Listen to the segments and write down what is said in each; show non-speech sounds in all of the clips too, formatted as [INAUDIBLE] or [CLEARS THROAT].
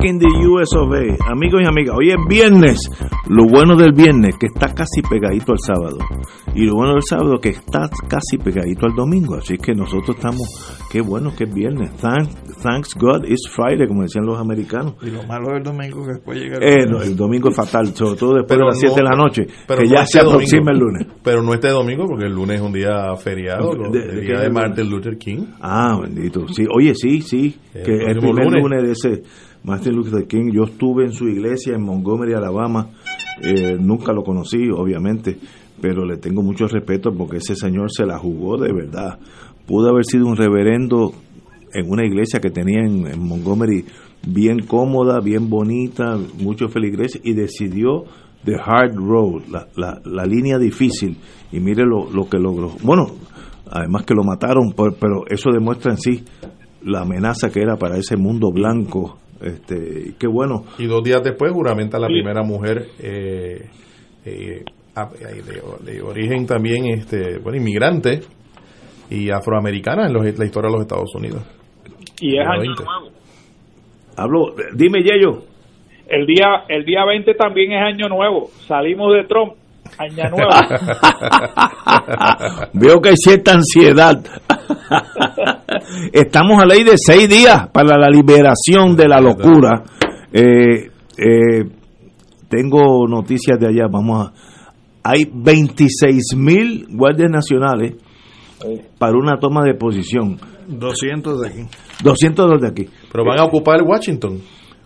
Back in the US of A. Amigos y amigas, hoy es viernes. Lo bueno del viernes que está casi pegadito al sábado. Y lo bueno del sábado que está casi pegadito al domingo. Así que nosotros estamos, qué bueno que es viernes. Thanks, thanks God it's Friday, como decían los americanos. Y lo malo del domingo que después llega Eh, no, el domingo es fatal, sobre todo después Pero de las 7 de la no- noche, pero que no ya este se aproxima domingo. el lunes. Pero no este domingo, porque el lunes es un día feriado, ¿De- de- el de día de día? Martin Luther King. Ah, bendito. Sí, oye, sí, sí. El que el primer lunes. lunes. de ese Martin Luther King, yo estuve en su iglesia en Montgomery, Alabama. Eh, nunca lo conocí, obviamente, pero le tengo mucho respeto porque ese señor se la jugó de verdad. Pudo haber sido un reverendo en una iglesia que tenía en, Montgomery bien cómoda, bien bonita, muchos feligreses, y decidió The Hard Road, la, la, la línea difícil, y mire lo, lo que logró. Bueno, además que lo mataron, pero eso demuestra en sí la amenaza que era para ese mundo blanco. Este, qué bueno. Y dos días después juramenta la primera mujer eh, eh, eh, de, de origen también, este bueno, inmigrante y afroamericana en los- la historia de los Estados Unidos. y es año 20. nuevo. Hablo, dime Yello. El día, el día 20 también es año nuevo. Salimos de Trump, año nuevo. [LAUGHS] Veo que hay cierta ansiedad. [LAUGHS] Estamos a ley de seis días para la liberación de la locura. Eh, eh, tengo noticias de allá. Vamos a. Hay 26 mil guardias nacionales para una toma de posición. 200 de aquí. 200 de aquí. Pero van a ocupar Washington.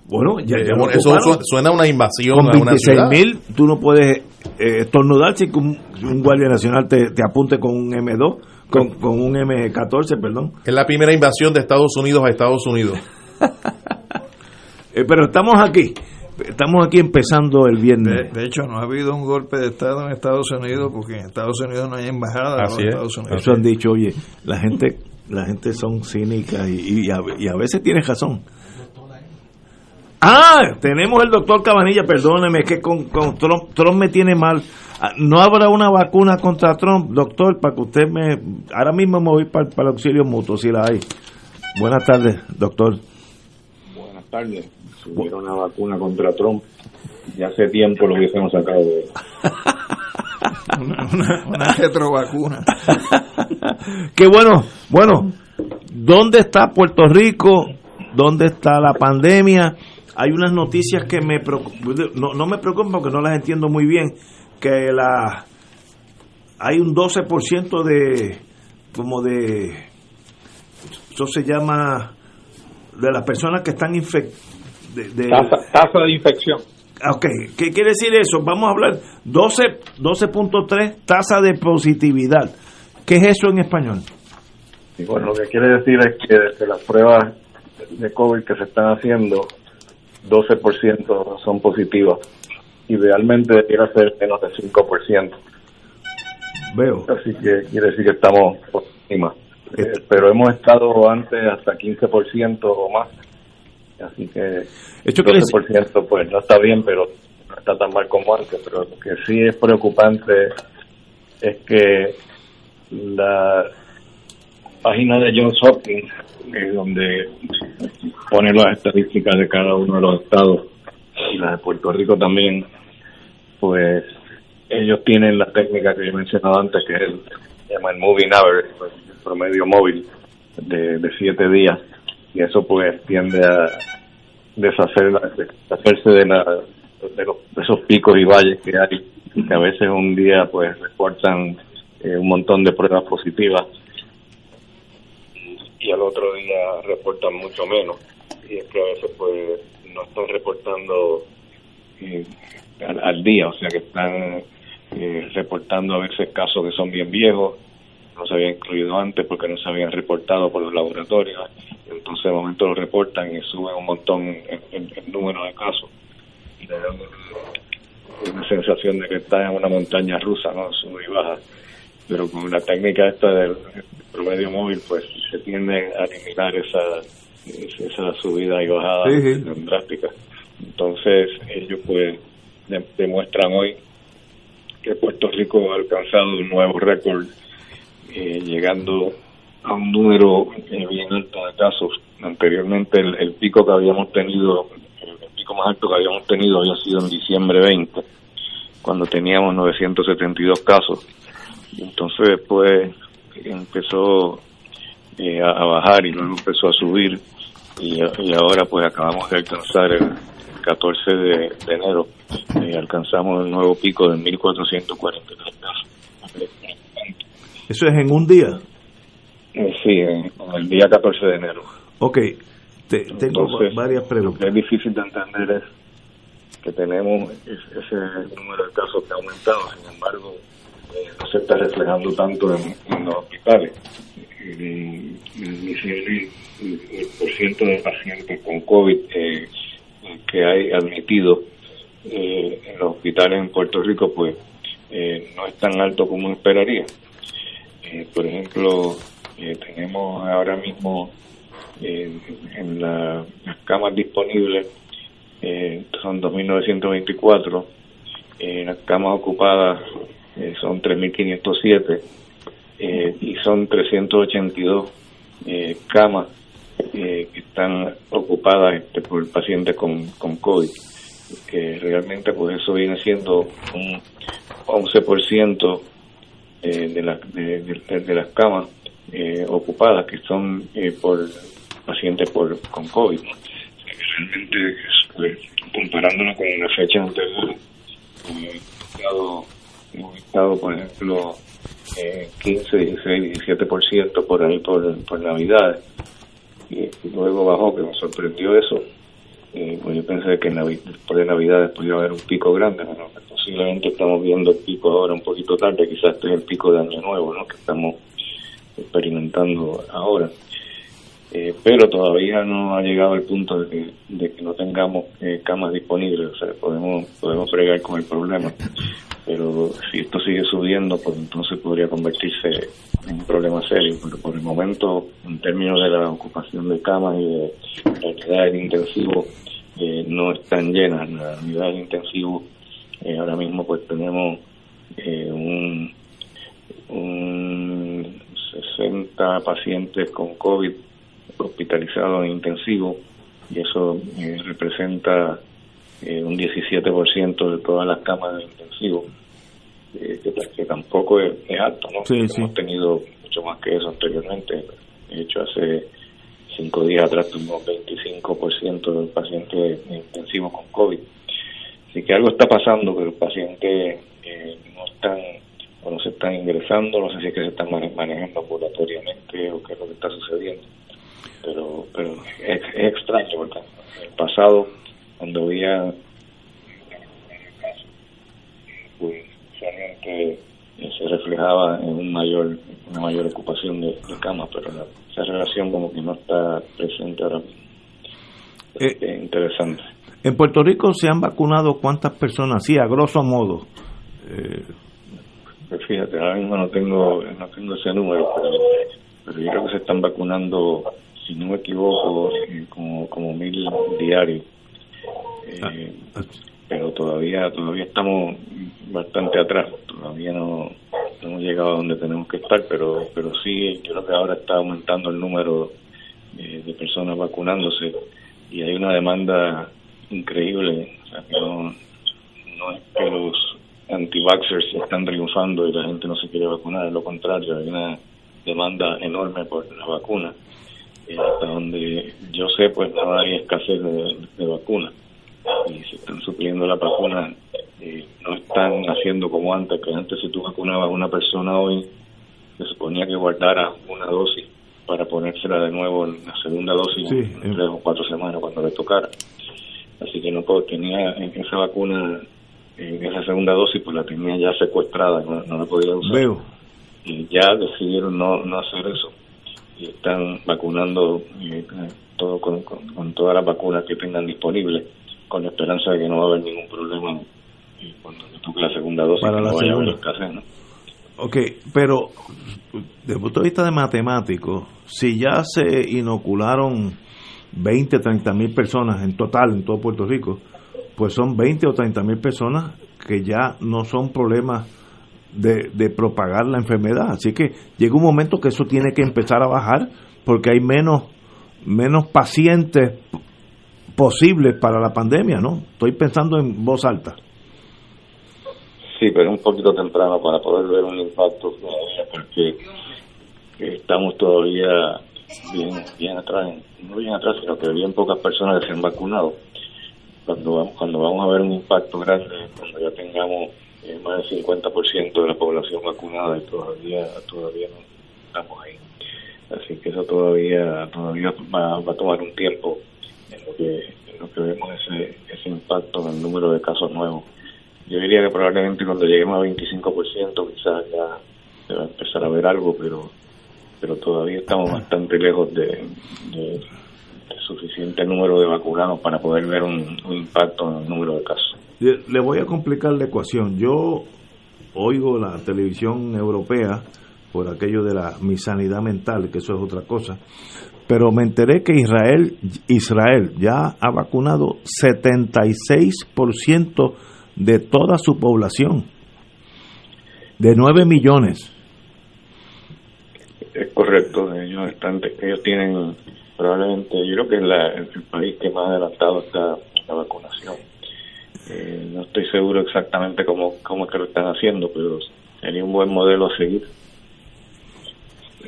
Bueno, ya, Eh, eso suena a una invasión Con a una 26 ciudad. mil, tú no puedes eh, estornudar si un, un guardia nacional te, te apunte con un M2, con, con un M14, perdón. Es la primera invasión de Estados Unidos a Estados Unidos. [LAUGHS] Eh, pero estamos aquí, estamos aquí empezando el viernes. de hecho, no ha habido un golpe de Estado en Estados Unidos porque en Estados Unidos no hay embajada Así es. Estados Unidos. Eso han dicho, oye, la gente, la gente son cínicas y, y a, y a veces tienes razón. Ah, tenemos el doctor Cabanilla, perdóneme, es que con, con Trump, Trump me tiene mal. Ah, No habrá una vacuna contra Trump, doctor, para que usted me... Ahora mismo me voy para, para el auxilio mutuo, si la hay. Buenas tardes, doctor. Buenas tardes. Si hubiera una vacuna contra Trump, ya hace tiempo lo hubiésemos sacado de... [LAUGHS] Una, una, una retrovacuna. [LAUGHS] Qué bueno, bueno, ¿dónde está Puerto Rico? ¿Dónde está la pandemia? Hay unas noticias que me preocupan, no, no me preocupan porque no las entiendo muy bien, que la hay un 12% de como de eso se llama de las personas que están infectadas de, de- Tasa, tasa de infección. Ok, ¿qué quiere decir eso? Vamos a hablar 12 12.3 tasa de positividad. ¿Qué es eso en español? Y bueno, lo que quiere decir es que de las pruebas de COVID que se están haciendo, 12% son positivas. Idealmente debiera ser menos de 5%. Veo. Así que quiere decir que estamos por encima. Eh, pero hemos estado antes hasta 15% o más. Así que Esto quiere decir- 12% pues no está bien, pero no está tan mal como antes. Pero lo que sí es preocupante es que la página de Johns Hopkins, es donde pone las estadísticas de cada uno de los estados y las de Puerto Rico también, pues ellos tienen la técnica que yo he mencionado antes, que es el, llama el moving average, pues, el promedio móvil de, de siete días. y eso pues tiende a deshacer, deshacerse de, la, de, los, esos picos y valles que hay que a veces un día pues reportan eh, un montón de pruebas positivas y al otro día reportan mucho menos y es que a veces pues no están reportando eh, al, día, o sea que están eh, reportando a veces casos que son bien viejos, no se habían incluido antes porque no se habían reportado por los laboratorios, entonces de momento lo reportan y suben un montón el, número de casos y le dan una sensación de que está en una montaña rusa, ¿no? Sube y baja. Pero con la técnica esta del promedio móvil, pues se tiende a eliminar esa, esa subida y bajada drástica. Entonces, ellos pues demuestran hoy que Puerto Rico ha alcanzado un nuevo récord, eh, llegando a un número eh, bien alto de casos. Anteriormente el, el, pico que habíamos tenido, el pico más alto que habíamos tenido había sido en diciembre 20, cuando teníamos 972 casos. Entonces después empezó eh, a, bajar y luego empezó a subir y, ahora pues acabamos de alcanzar el 14 de, enero y alcanzamos el nuevo pico de 1443 casos. ¿Eso es en un día? Eh, sí, en, el día 14 de enero. Ok, tengo varias preguntas. Lo que es difícil de entender es que tenemos ese número de casos que ha aumentado, sin embargo, eh, no se está reflejando tanto en, los hospitales. El, por ciento de pacientes con COVID eh, que hay admitido eh, en los hospitales en Puerto Rico, pues no es tan alto como esperaría. por ejemplo, tenemos ahora mismo en las camas disponibles, son 2.924, las camas ocupadas eh, son 3.507 eh, y son 382 eh, camas eh, que están ocupadas este, por pacientes con, con COVID, que realmente pues eso viene siendo un 11% eh, de, la, de, de, las camas ocupadas que son por pacientes por con COVID. Realmente, pues, comparándolo con la fecha anterior, hemos estado, por ejemplo, eh, 15, 16, 17% por ahí por, por Navidad. Y, luego bajó, que me sorprendió eso. Eh, pues yo pensé que después de Navidad podía haber un pico grande, pero posiblemente estamos viendo el pico ahora un poquito tarde, quizás este es el pico de Año Nuevo, ¿no? que estamos experimentando ahora. Eh, pero todavía no ha llegado el punto de que, de que no tengamos eh, camas disponibles, o sea, podemos podemos fregar con el problema pero si esto sigue subiendo, pues entonces podría convertirse en un problema serio. Pero por el momento, en términos de la ocupación de camas y de unidades de intensivo, eh, no están llenas. Las unidades de intensivo, eh, ahora mismo pues tenemos eh, un, un 60 pacientes con COVID hospitalizados en intensivo y eso representa eh, un 17% de todas las camas de intensivo, eh, que, tampoco es, alto, ¿no? Hemos tenido mucho más que eso anteriormente. De hecho, hace cinco días atrás tuvimos 25% de pacientes intensivos con COVID. Así que algo está pasando, que los pacientes eh, no están o no se están ingresando, no sé si es que se están manejando ambulatoriamente o qué es lo que está sucediendo. Pero, pero es, es extraño, porque en el pasado cuando había pues realmente se reflejaba en un mayor una mayor ocupación de, camas pero esa relación como que no está presente ahora mismo. Eh, interesante. en Puerto Rico se han vacunado cuántas personas sí a grosso modo. Eh, pues fíjate ahora mismo no tengo no tengo ese número pero, yo creo que se están vacunando si no me equivoco eh, como como mil diarios. Eh, pero todavía todavía estamos bastante atrás, todavía no, hemos llegado a donde tenemos que estar, pero pero sí creo que ahora está aumentando el número eh, de personas vacunándose. Y hay una demanda increíble, o sea, que no, no es que los anti-vaxxers están triunfando y la gente no se quiere vacunar, es lo contrario, hay una demanda enorme por la vacuna, hasta donde yo sé, pues no hay escasez de, de vacunas y se están supliendo la vacuna. Eh, no están haciendo como antes, que antes si tú vacunabas a una persona hoy, se suponía que guardara una dosis para ponérsela de nuevo en la segunda dosis Sí, en eh. tres o cuatro semanas cuando le tocara. Así que no puedo, tenía en esa vacuna, en esa segunda dosis, pues la tenía ya secuestrada, no, no la podía usar Veo. y ya decidieron no, no hacer eso y están vacunando eh, todo con, con, con todas las vacunas que tengan disponibles con la esperanza de que no va a haber ningún problema eh, cuando le toque la segunda dosis Para que la no vaya a haber segunda. escasez, ¿no? Ok, pero desde el punto de vista de matemático, si ya se inocularon 20, 30 mil personas en total en todo Puerto Rico, pues son 20 o 30 mil personas que ya no son problemas de, propagar la enfermedad. Así que llega un momento que eso tiene que empezar a bajar porque hay menos, menos pacientes posibles para la pandemia, ¿no? Estoy pensando en voz alta. Sí, pero un poquito temprano para poder ver un impacto todavía porque estamos todavía bien, bien atrás, no bien atrás, sino que bien pocas personas se han vacunado. Cuando vamos, cuando vamos a ver un impacto grande, cuando ya tengamos eh, más del 50% de la población vacunada y todavía todavía no estamos ahí. Así que eso todavía todavía va, va a tomar un tiempo en lo que en lo que vemos ese ese impacto en el número de casos nuevos. Yo diría que probablemente cuando lleguemos a 25% quizás ya se va a empezar a ver algo, pero pero todavía estamos bastante lejos de, de, suficiente número de vacunados para poder ver un, un impacto en el número de casos. Le voy a complicar la ecuación. Yo oigo la televisión europea por aquello de la mi sanidad mental, que eso es otra cosa. Pero me enteré que Israel, Israel ya ha vacunado 76% de toda su población, de 9 millones. Es correcto, ellos están, ellos tienen probablemente, yo creo que es la- el país que más adelantado está la vacunación. Eh, no estoy seguro exactamente cómo, cómo es que lo están haciendo, pero sería un buen modelo a seguir.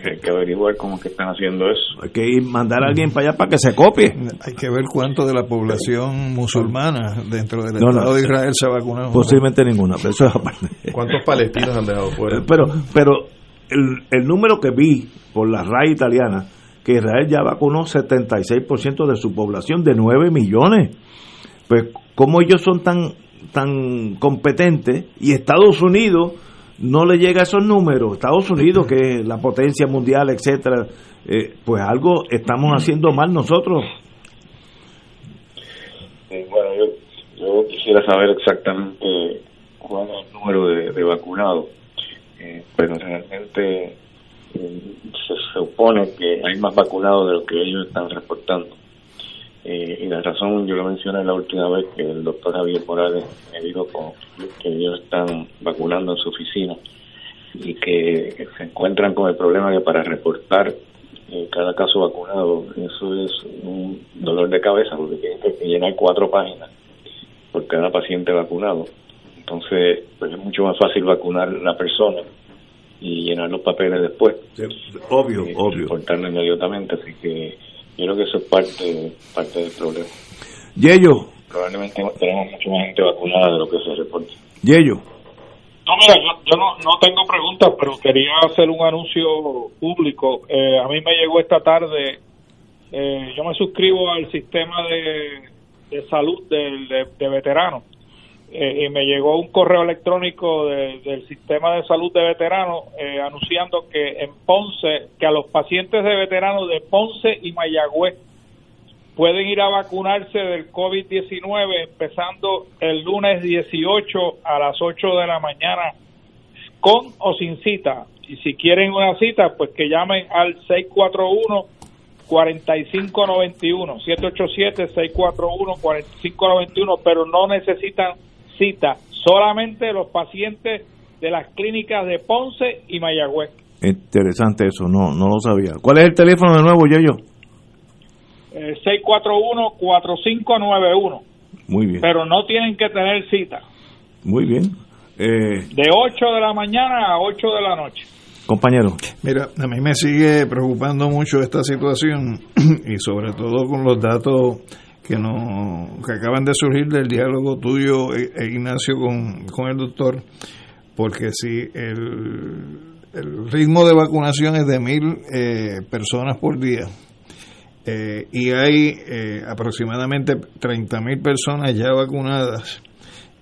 Hay que averiguar cómo es que están haciendo eso. Hay que ir, mandar a alguien para allá para que se copie. Hay que ver cuánto de la población musulmana dentro del No, no. Estado de Israel se ha vacunado. Posiblemente ninguna, pero eso es aparte. ¿Cuántos palestinos han dejado fuera? Pero, pero el, el número que vi por la RAI italiana, que Israel ya vacunó 76% de su población, de 9 millones. Pues, ¿cómo ellos son tan, tan competentes y Estados Unidos no le llega a esos números? Estados Unidos, que es la potencia mundial, etcétera, eh, pues algo estamos haciendo mal nosotros. Eh, bueno, yo, yo quisiera saber exactamente cuál es el número de, de vacunados, eh, pero realmente se supone que hay más vacunados de lo que ellos están reportando. Eh, y la razón, yo lo mencioné la última vez que el doctor Javier Morales me dijo que ellos están vacunando en su oficina y que se encuentran con el problema que para reportar eh, cada caso vacunado, eso es un dolor de cabeza porque tienen que llenar cuatro páginas por cada paciente vacunado. Entonces, pues es mucho más fácil vacunar la persona y llenar los papeles después. Obvio, y obvio. reportarlo inmediatamente. Así que yo creo que eso es parte, parte del problema. Yello, Probablemente tenemos mucha más gente vacunada de lo que se reporta. Yello. No, mira, yo, yo no, no tengo preguntas, pero quería hacer un anuncio público. Eh, a mí me llegó esta tarde, eh, yo me suscribo al sistema de, de salud del- de, de veteranos eh, y me llegó un correo electrónico de- del sistema de salud de veteranos eh, anunciando que en Ponce, que a los pacientes de veteranos de Ponce y Mayagüez pueden ir a vacunarse del COVID-19 empezando el lunes 18 a las 8 de la mañana con o sin cita. Y si quieren una cita, pues que llamen al 641-4591, 787-641-4591, pero no necesitan cita, solamente los pacientes de las clínicas de Ponce y Mayagüez. Interesante eso, no, no lo sabía. ¿Cuál es el teléfono de nuevo, Yello? Eh, 641-4591, Muy bien, pero no tienen que tener cita. muy bien. Eh, de 8 de la mañana a 8 de la noche. Compañero. Mira, a mí me sigue preocupando mucho esta situación [CLEARS THROAT] y sobre todo con los datos que, no, que acaban de surgir del diálogo tuyo, e, Ignacio, con, el doctor, porque si el, ritmo de vacunación es de mil eh, personas por día, y hay eh, aproximadamente 30.000 personas ya vacunadas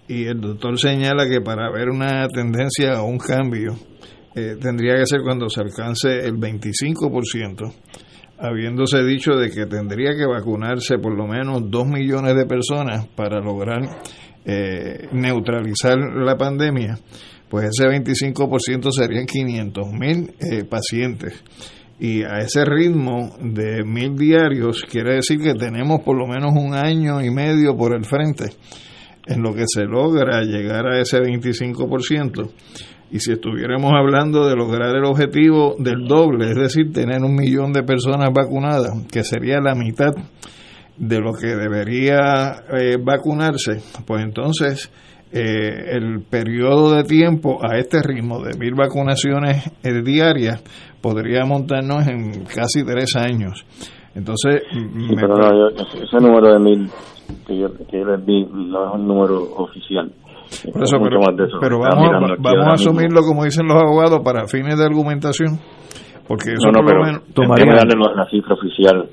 y el doctor señala que para ver una tendencia o un cambio tendría que ser cuando se alcance el 25%, habiéndose dicho de que tendría que vacunarse por lo menos 2 millones de personas para lograr neutralizar la pandemia, pues ese 25% serían 500 mil pacientes y a ese ritmo de mil diarios quiere decir que tenemos por lo menos un año y medio por el frente en lo que se logra llegar a ese 25%. Y si estuviéramos hablando de lograr el objetivo del doble, es decir, tener un millón de personas vacunadas, que sería la mitad de lo que debería eh, vacunarse, pues entonces eh, el periodo de tiempo a este ritmo de mil vacunaciones eh, diarias podría montarnos en casi tres años. Entonces, pero ese número de mil que yo, que les vi no es un número oficial. Pero, vamos, a, vamos a asumirlo como dicen los abogados para fines de argumentación, porque eso no, no, pero menos, darle la cifra oficial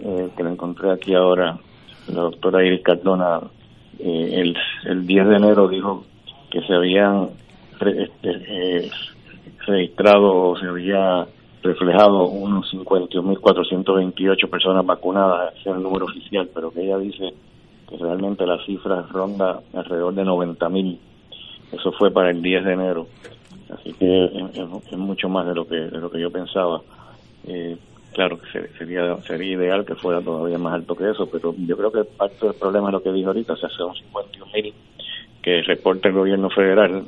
eh, que la encontré aquí ahora, la doctora Iris Cardona eh, el, el 10 de enero dijo que se habían este, eh, registrado o se había reflejado unos 51.428 personas vacunadas, ese es el número oficial, pero que ella dice realmente la cifra ronda alrededor de 90.000. Eso fue para el 10 de enero. Así que es, mucho más de lo que de lo que yo pensaba. Eh, claro que sería sería ideal que fuera todavía más alto que eso, pero yo creo que parte del problema es lo que dijo ahorita, o sea, son 51 mil que reporta el gobierno federal,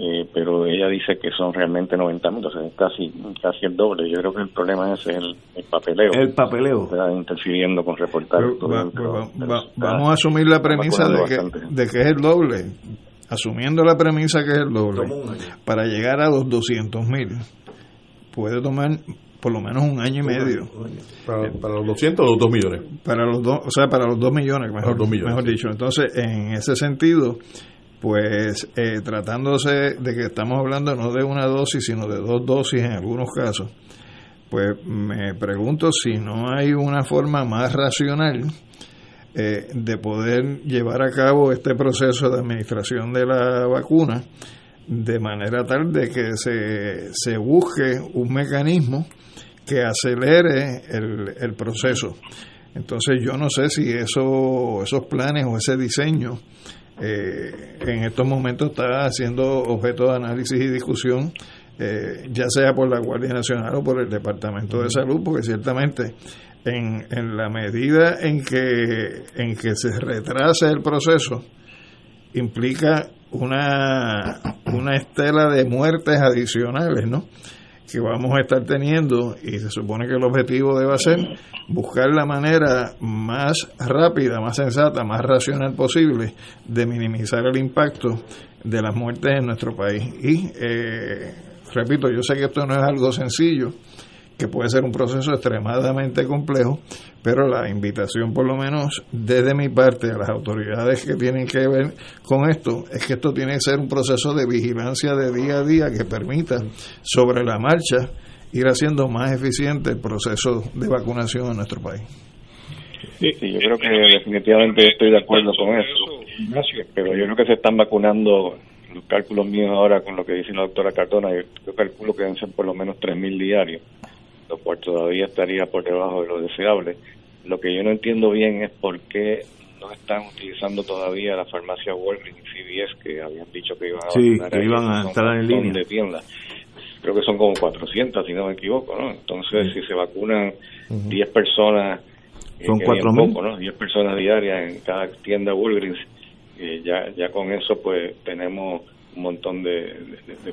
eh, pero ella dice que son realmente 90 mil, o sea, casi, casi el doble. Yo creo que el problema es el, papeleo. El papeleo. Está interfiriendo con reportar. vamos a asumir la premisa de que, de que es el doble, asumiendo la premisa que es el doble, para llegar a los 200 mil. Puede tomar por lo menos un año y medio. ¿Para, los 200 o los 2 millones? Para los dos, o sea, para los 2 millones, mejor, mejor dicho. Entonces, en ese sentido, pues eh, tratándose de que estamos hablando no de una dosis, sino de dos dosis en algunos casos, pues me pregunto si no hay una forma más racional eh, de poder llevar a cabo este proceso de administración de la vacuna de manera tal de que se, se busque un mecanismo que acelere el, el proceso. Entonces yo no sé si eso, esos planes o ese diseño eh, en estos momentos está siendo objeto de análisis y discusión, eh, ya sea por la Guardia Nacional o por el Departamento de Salud, porque ciertamente en, en la medida en que, en que se retrase el proceso, implica una, una estela de muertes adicionales, ¿no? Que vamos a estar teniendo y se supone que el objetivo debe ser buscar la manera más rápida, más sensata, más racional posible de minimizar el impacto de las muertes en nuestro país. Y eh, repito, yo sé que esto no es algo sencillo, que puede ser un proceso extremadamente complejo, pero la invitación por lo menos desde mi parte a las autoridades que tienen que ver con esto es que esto tiene que ser un proceso de vigilancia de día a día que permita sobre la marcha ir haciendo más eficiente el proceso de vacunación en nuestro país. Sí, yo creo que definitivamente estoy de acuerdo con eso, pero yo creo que se están vacunando los cálculos míos ahora con lo que dice la doctora Cardona, yo calculo que deben ser por lo menos 3.000 diarios lo cual todavía estaría por debajo de lo deseable. Lo que yo no entiendo bien es por qué no están utilizando todavía la farmacia Walgreens y CVS que habían dicho que iban a, sí, que iban a estar en línea. De tiendas. Creo que son como 400, si no me equivoco, ¿no? Entonces, si se vacunan 10 personas, eh, son 4.000, ¿no? 10 personas diarias en cada tienda Walgreens, eh, ya, ya con eso pues tenemos un montón de,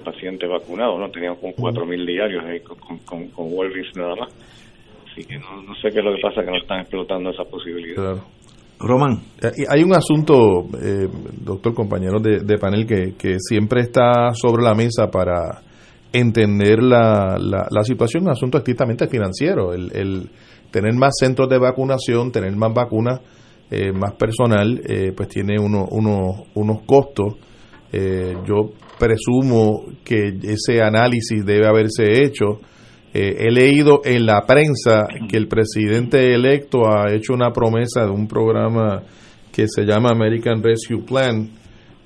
pacientes vacunados, ¿no? Teníamos como 4.000 diarios ahí con, con, con nada más. Así que no, no sé qué es lo que pasa, que no están explotando esa posibilidad. Claro. Román. Eh, hay un asunto, eh, doctor, compañero de, panel, que, que siempre está sobre la mesa para entender la, la, situación, un asunto estrictamente financiero, el, el, tener más centros de vacunación, tener más vacunas, eh, más personal, eh, pues tiene uno, uno, unos costos. Eh, yo presumo que ese análisis debe haberse hecho. he leído en la prensa que el presidente electo ha hecho una promesa de un programa que se llama American Rescue Plan,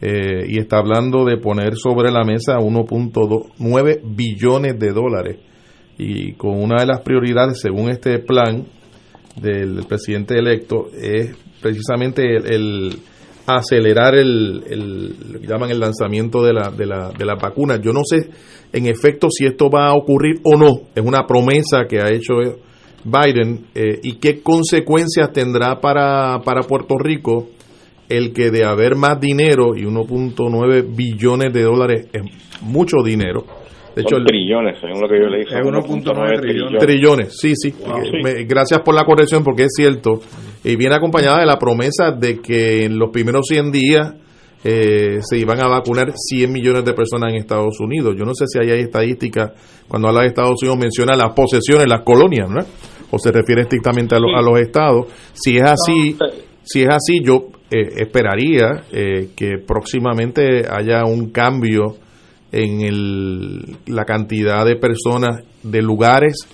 eh, y está hablando de poner sobre la mesa 1.9 billones de dólares. Y con una de las prioridades, según este plan del presidente electo, es precisamente el, acelerar el, el, llaman el lanzamiento de la, de, la, de la vacuna. Yo no sé en efecto si esto va a ocurrir o no. Es una promesa que ha hecho Biden eh, y qué consecuencias tendrá para, para Puerto Rico el que de haber más dinero y 1.9 billones de dólares es mucho dinero. De hecho, trillones, según lo que yo le dije. 1.9 trillones. Trillones, sí, sí. gracias por la corrección porque es cierto. Y viene acompañada de la promesa de que en los primeros 100 días eh, se iban a vacunar 100 millones de personas en Estados Unidos. Yo no sé si hay estadísticas, cuando habla de Estados Unidos menciona las posesiones, las colonias, ¿no? O se refiere estrictamente a, a los estados. Si es así, si es así, yo eh, esperaría eh, que próximamente haya un cambio en el, la cantidad de personas, de lugares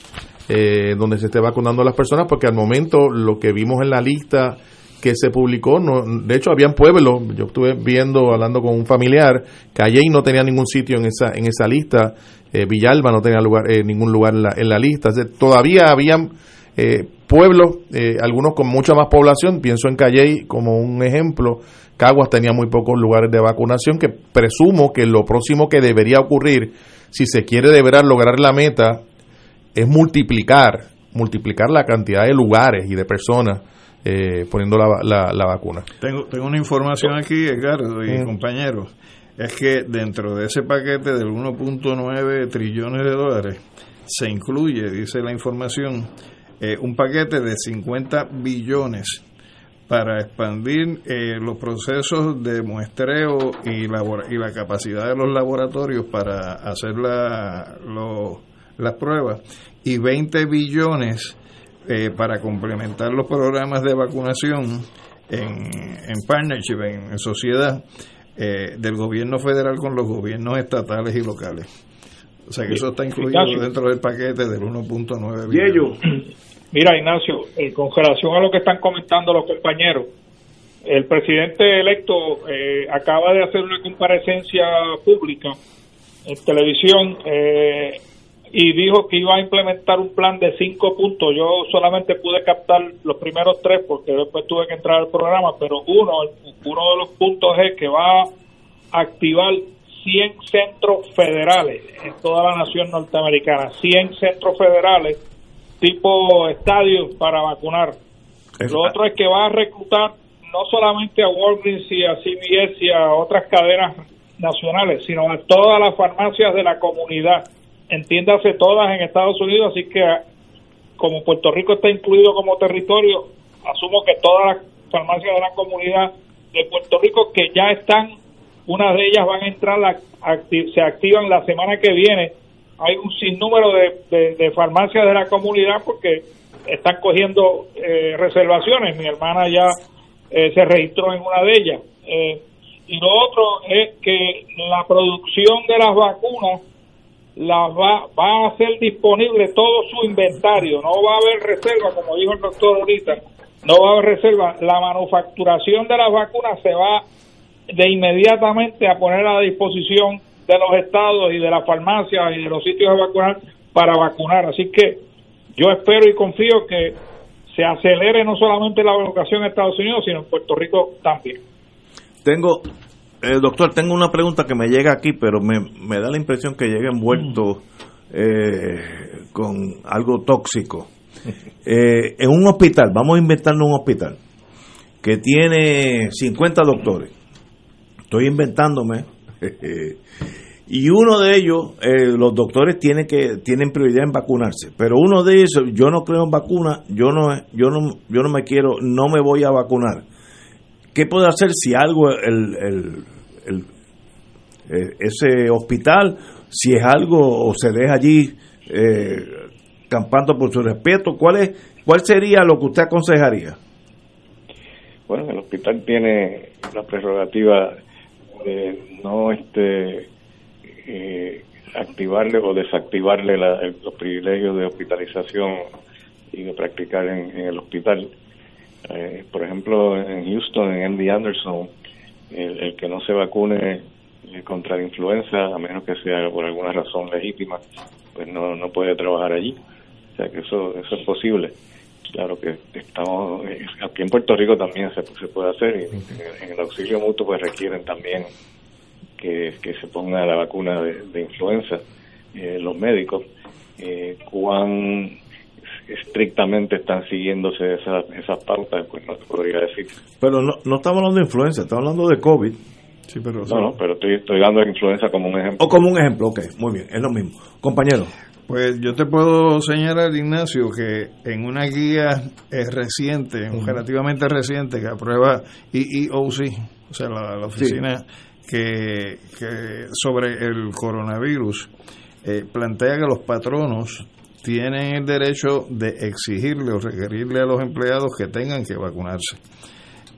eh, donde se esté vacunando a las personas, porque al momento lo que vimos en la lista que se publicó, no, de hecho habían pueblos, yo estuve viendo, hablando con un familiar, allí no tenía ningún sitio en esa, en esa lista, Villalba no tenía lugar, ningún lugar en la, en la lista, todavía habían eh, pueblos, eh, algunos con mucha más población, pienso en Calley como un ejemplo, Caguas tenía muy pocos lugares de vacunación, que presumo que lo próximo que debería ocurrir, si se quiere de verdad lograr la meta, es multiplicar, multiplicar la cantidad de lugares y de personas eh, poniendo la, la, vacuna. Tengo, tengo una información aquí, Edgardo y mm. compañeros, es que dentro de ese paquete del 1.9 trillones de dólares se incluye, dice la información, eh, un paquete de 50 billones para expandir eh, los procesos de muestreo y, y la capacidad de los laboratorios para hacer la, las pruebas y 20 billones eh, para complementar los programas de vacunación en, en partnership, en, sociedad del gobierno federal con los gobiernos estatales y locales. O sea que eso está incluido dentro del paquete del 1.9 billones. Mira, Ignacio, eh, con relación a lo que están comentando los compañeros, el presidente electo eh, acaba de hacer una comparecencia pública en televisión eh, y dijo que iba a implementar un plan de cinco puntos. Yo solamente pude captar los primeros tres porque después tuve que entrar al programa, pero uno, uno de los puntos es que va a activar 100 centros federales en toda la nación norteamericana, 100 centros federales tipo estadio para vacunar. Lo otro es que va a reclutar no solamente a Walgreens y a CVS y a otras cadenas nacionales, sino a todas las farmacias de la comunidad, entiéndase todas en Estados Unidos, así que como Puerto Rico está incluido como territorio, asumo que todas las farmacias de la comunidad de Puerto Rico que ya están, una de ellas van a entrar, la, se activan la semana que viene hay un sinnúmero de, de, farmacias de la comunidad porque están cogiendo eh, reservaciones. Mi hermana ya eh, se registró en una de ellas. Eh, y lo otro es que la producción de las vacunas las va, va a ser disponible todo su inventario. No va a haber reserva, como dijo el doctor ahorita. No va a haber reserva. La manufacturación de las vacunas se va de inmediatamente a poner a disposición de los estados y de las farmacias y de los sitios de vacunar para vacunar. Así que yo espero y confío que se acelere no solamente la vacunación en Estados Unidos, sino en Puerto Rico también. Tengo, eh, doctor, tengo una pregunta que me llega aquí, pero me, me da la impresión que llega envuelto eh, con algo tóxico. [LAUGHS] Eh, en un hospital, vamos a inventarnos un hospital que tiene 50 doctores. Estoy inventándome [LAUGHS] y uno de ellos, eh, los doctores tienen que tienen prioridad en vacunarse, pero uno de ellos, yo no creo en vacuna, yo no, yo no, yo no me quiero, no me voy a vacunar. ¿Qué puede hacer si algo el, el, eh, ese hospital si es algo o se deja allí eh, campando por su respeto, ¿cuál, es, ¿cuál sería lo que usted aconsejaría? Bueno, el hospital tiene la prerrogativa de no este eh, activarle o desactivarle los privilegios de hospitalización y de practicar en, el hospital. Eh, por ejemplo, en Houston, en MD Anderson, el, que no se vacune eh, contra la influenza, a menos que sea por alguna razón legítima, pues no, no puede trabajar allí. O sea que eso, eso es posible. Claro que estamos, eh, aquí en Puerto Rico también se, se puede hacer, y en, el auxilio mutuo pues requieren también que, se ponga la vacuna de, influenza eh, los médicos. Eh, cuán estrictamente están siguiéndose esas, esas pautas, pues no te podría decir. Pero no, no estamos hablando de influenza, estamos hablando de COVID. Sí, pero no, no, pero estoy, estoy dando influenza como un ejemplo. O como un ejemplo, ok, muy bien, es lo mismo. Compañero. Pues yo te puedo señalar, Ignacio, que en una guía eh, reciente, relativamente reciente, que aprueba EEOC, o sea, la, oficina que, sobre el coronavirus, eh, plantea que los patronos tienen el derecho de exigirle o requerirle a los empleados que tengan que vacunarse.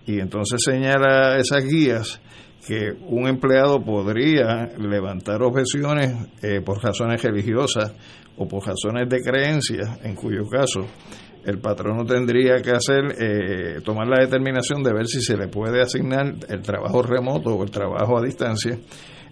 Y entonces señala esas guías que un empleado podría levantar objeciones eh, por razones religiosas o por razones de creencia, en cuyo caso el patrono tendría que hacer, eh, tomar la determinación de ver si se le puede asignar el trabajo remoto o el trabajo a distancia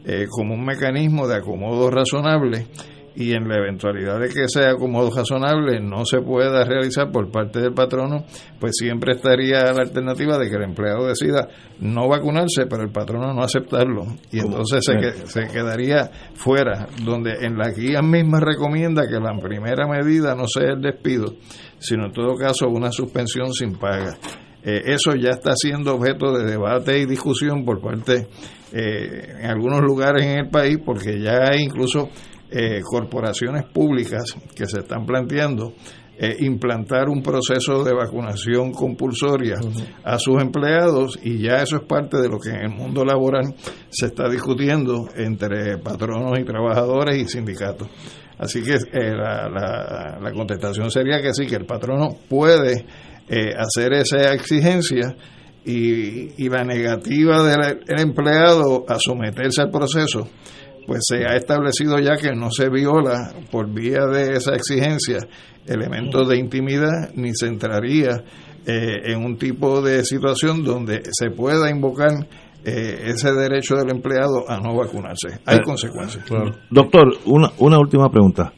eh, como un mecanismo de acomodo razonable y en la eventualidad de que sea acomodo razonable no se pueda realizar por parte del patrono, pues siempre estaría la alternativa de que el empleado decida no vacunarse, pero el patrono no aceptarlo. Y entonces se, se quedaría fuera, donde en la guía misma recomienda que la primera medida no sea el despido, sino en todo caso una suspensión sin paga. Eh, eso ya está siendo objeto de debate y discusión por parte eh, en algunos lugares en el país, porque ya hay incluso eh, corporaciones públicas que se están planteando eh, implantar un proceso de vacunación compulsoria a sus empleados y ya eso es parte de lo que en el mundo laboral se está discutiendo entre patronos y trabajadores y sindicatos. Así que eh, la, la, contestación sería que sí, que el patrono puede hacer esa exigencia y, y la negativa del empleado a someterse al proceso pues se ha establecido ya que no se viola por vía de esa exigencia elementos de intimidad ni se entraría eh, en un tipo de situación donde se pueda invocar eh, ese derecho del empleado a no vacunarse. Hay eh, consecuencias. Doctor, una, una última pregunta.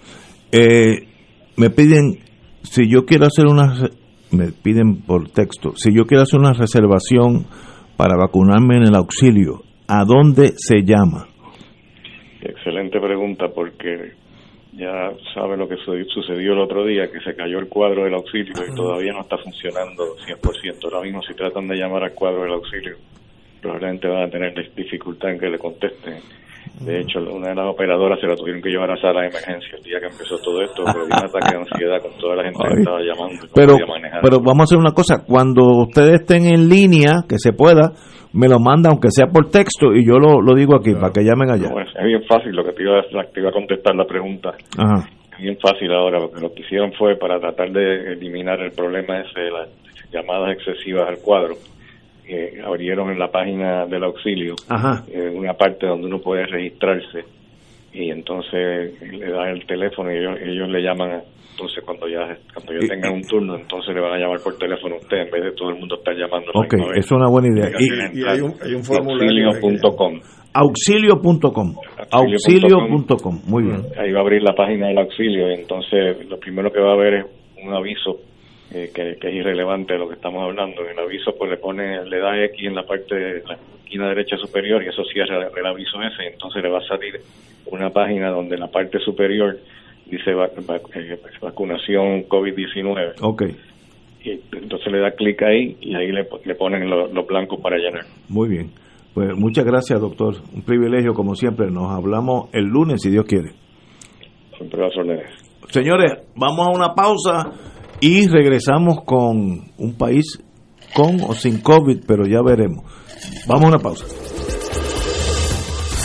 me piden, si yo quiero hacer una, me piden por texto, si yo quiero hacer una reservación para vacunarme en el auxilio, ¿a dónde se llama? Excelente pregunta porque ya sabe lo que sucedió el otro día, que se cayó el cuadro del auxilio y todavía no está funcionando 100%. Ahora mismo si tratan de llamar al cuadro del auxilio, probablemente van a tener dificultad en que le contesten. De hecho, una de las operadoras se la tuvieron que llevar a sala de emergencia el día que empezó todo esto, pero un ataque de ansiedad con toda la gente que estaba llamando. pero, pero vamos a hacer una cosa, cuando ustedes estén en línea, que se pueda, me lo manda aunque sea por texto y yo lo, lo digo aquí para que llamen allá. es bien fácil lo que te iba, a, te iba a contestar la pregunta. Es bien fácil ahora, porque lo que hicieron fue para tratar de eliminar el problema ese de las llamadas excesivas al cuadro. Eh, abrieron en la página del auxilio eh, una parte donde uno puede registrarse y entonces le dan el teléfono y ellos, ellos le llaman entonces cuando ya cuando ya tengan un turno entonces le van a llamar por teléfono a usted en vez de todo el mundo estar llamando ok es una buena idea. Y, hay, un, hay un formulario auxilio.com auxilio.com auxilio.com muy bien. Ahí va a abrir la página del auxilio y entonces lo primero que va a ver es un aviso eh, que, es irrelevante de lo que estamos hablando. El aviso pues le pone, le da X en la parte de la esquina derecha superior y eso cierra el aviso ese, y entonces le va a salir una página donde en la parte superior dice eh, vacunación COVID-19. Ok. Y entonces le da clic ahí y ahí le, le ponen los blancos para llenar. Muy bien. Pues muchas gracias, doctor. Un privilegio, como siempre. Nos hablamos el lunes, si Dios quiere. Siempre las Señores, vamos a una pausa y regresamos con un país con o sin COVID, pero ya veremos. Vamos a una pausa.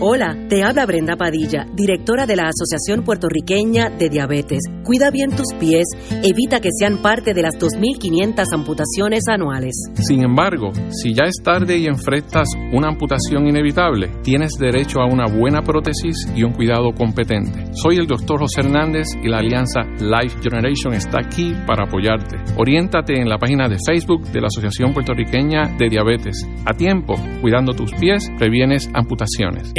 Hola, te habla Brenda Padilla, directora de la Asociación Puertorriqueña de Diabetes. Cuida bien tus pies, evita que sean parte de las 2.500 amputaciones anuales. Sin embargo, si ya es tarde y enfrentas una amputación inevitable, tienes derecho a una buena prótesis y un cuidado competente. Soy el doctor José Hernández y la alianza Life Generation está aquí para apoyarte. Oriéntate en la página de Facebook de la Asociación Puertorriqueña de Diabetes. A tiempo, cuidando tus pies, previenes amputaciones.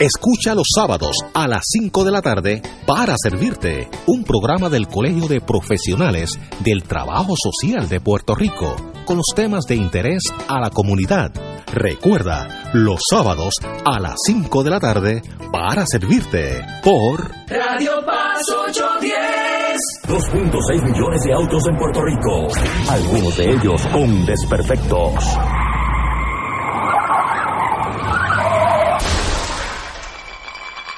Escucha los sábados a las 5 de la tarde para servirte un programa del Colegio de Profesionales del Trabajo Social de Puerto Rico con los temas de interés a la comunidad. Recuerda, los sábados a las 5 de la tarde para servirte por Radio Paz 810. 2.6 millones de autos en Puerto Rico, algunos de ellos con desperfectos.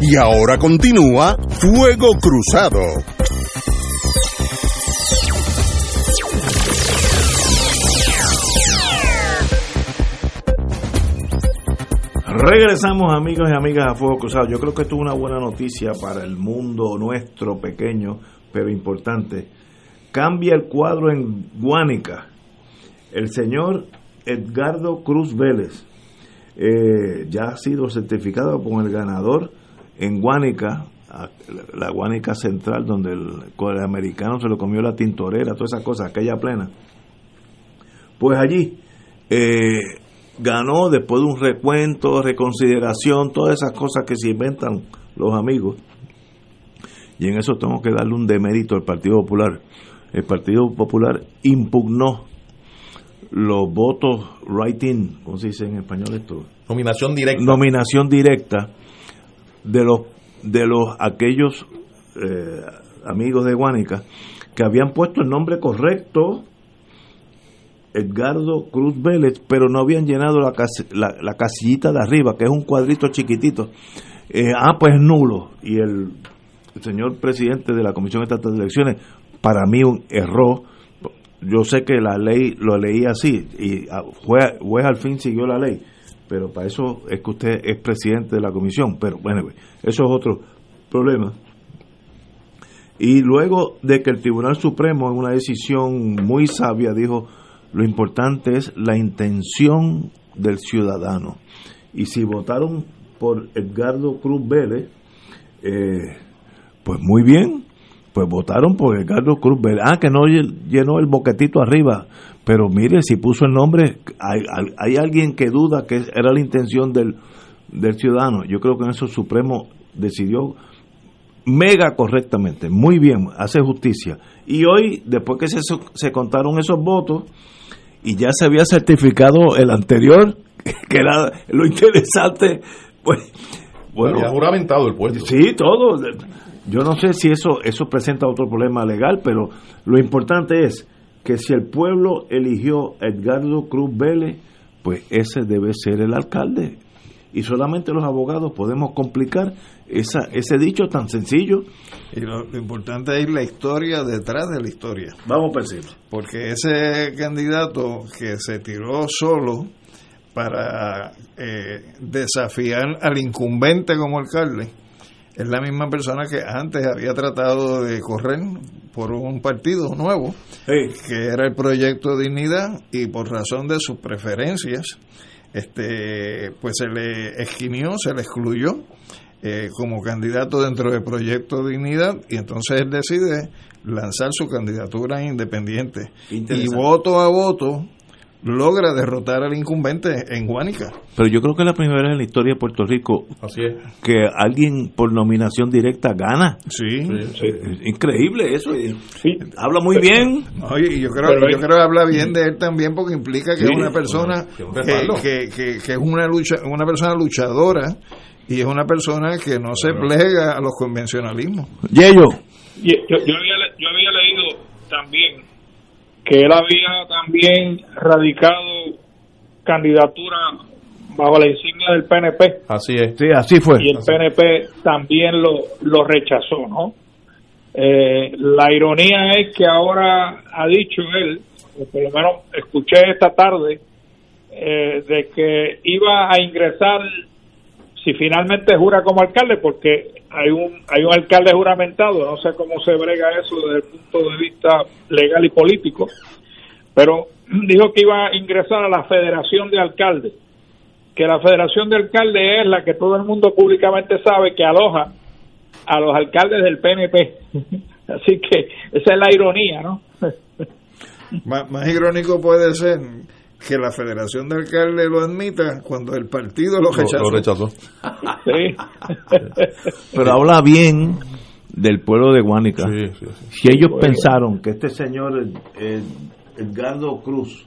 Y ahora continúa Fuego Cruzado. Regresamos amigos y amigas a Fuego Cruzado. Yo creo que esto es una buena noticia para el mundo nuestro pequeño, pero importante. Cambia el cuadro en Guánica. El señor Edgardo Cruz Vélez eh, ya ha sido certificado como el ganador en Guánica, la Guánica Central, donde el, americano se lo comió la tintorera, todas esas cosas, aquella plena. Pues allí eh, ganó después de un recuento, reconsideración, todas esas cosas que se inventan los amigos. Y en eso tengo que darle un demérito al Partido Popular. El Partido Popular impugnó los votos writing, ¿cómo se dice en español esto? Nominación directa. Nominación directa de los de los aquellos eh, amigos de Guánica que habían puesto el nombre correcto Edgardo Cruz Vélez, pero no habían llenado la, la, casillita de arriba, que es un cuadrito chiquitito. Eh, ah, pues nulo. Y el, señor presidente de la Comisión Estatal de Elecciones, para mí un error. Yo sé que la ley lo leí así y fue ah, juez al fin siguió la ley pero para eso es que usted es presidente de la comisión, pero bueno, eso es otro problema. Y luego de que el Tribunal Supremo en una decisión muy sabia dijo, lo importante es la intención del ciudadano. Y si votaron por Edgardo Cruz Vélez, eh, pues muy bien, pues votaron por Edgardo Cruz Vélez. Ah, que no llenó el boquetito arriba, pero mire, si puso el nombre, hay, hay alguien que duda que era la intención del, del ciudadano. Yo creo que en eso el Supremo decidió mega correctamente, muy bien, hace justicia. Y hoy, después que se, se contaron esos votos y ya se había certificado el anterior, [LAUGHS] que era lo interesante, pues bueno, juramentado el puesto. Sí, todo. Yo no sé si eso eso presenta otro problema legal, pero lo importante es que si el pueblo eligió a Edgardo Cruz Vélez, pues ese debe ser el alcalde. Y solamente los abogados podemos complicar esa, ese dicho tan sencillo. Y lo, importante es la historia detrás de la historia. Vamos a decirlo. Porque ese candidato que se tiró solo para eh, desafiar al incumbente como alcalde, es la misma persona que antes había tratado de correr por un partido nuevo, que era el Proyecto Dignidad, y por razón de sus preferencias, este, pues se le esquimió, se le excluyó eh, como candidato dentro del Proyecto Dignidad, y entonces él decide lanzar su candidatura independiente. Y voto a voto, logra derrotar al incumbente en Guánica. Pero yo creo que es la primera vez en la historia de Puerto Rico que alguien por nominación directa gana. Sí, increíble eso. Habla muy bien. Oye, yo creo, yo creo que habla bien de él también porque implica que es una persona que, que, es una lucha, una persona luchadora y es una persona que no se plega a los convencionalismos. Yello. Yo, yo, había, yo había leído también que él había también radicado candidatura bajo la insignia del PNP. Así es. Sí, así fue. Y el PNP también lo, lo rechazó, ¿no? Eh, la ironía es que ahora ha dicho él, o por lo menos escuché esta tarde, eh, de que iba a ingresar si finalmente jura como alcalde, porque hay un hay un alcalde juramentado, no sé cómo se brega eso desde el punto de vista legal y político, pero [CLEARS THROAT] dijo que iba a ingresar a la Federación de Alcaldes, que la Federación de Alcaldes es la que todo el mundo públicamente sabe que aloja a los alcaldes del PNP. [LAUGHS] Así que esa es la ironía, ¿no? [LAUGHS] más irónico puede ser que la Federación de Alcaldes lo admita cuando el partido lo rechazó. [LAUGHS] Pero habla bien del pueblo de Guánica. si ellos pensaron que este señor Edgardo Cruz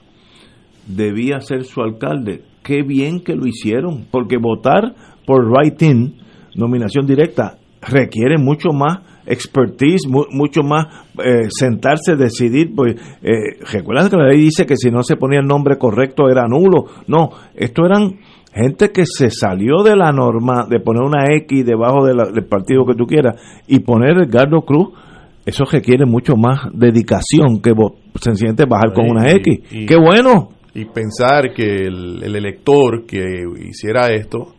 debía ser su alcalde, qué bien que lo hicieron, porque votar por writing, nominación directa, requiere mucho más expertise, mucho más eh, sentarse, decidir. Pues, eh, Recuerda que la ley dice que si no se ponía el nombre correcto era nulo. No, esto eran gente que se salió de la norma de poner una X debajo del partido que tú quieras y poner Edgardo Cruz. Eso requiere mucho más dedicación que sencillamente bajar con una X. ¡Qué bueno! Y pensar que el elector que hiciera esto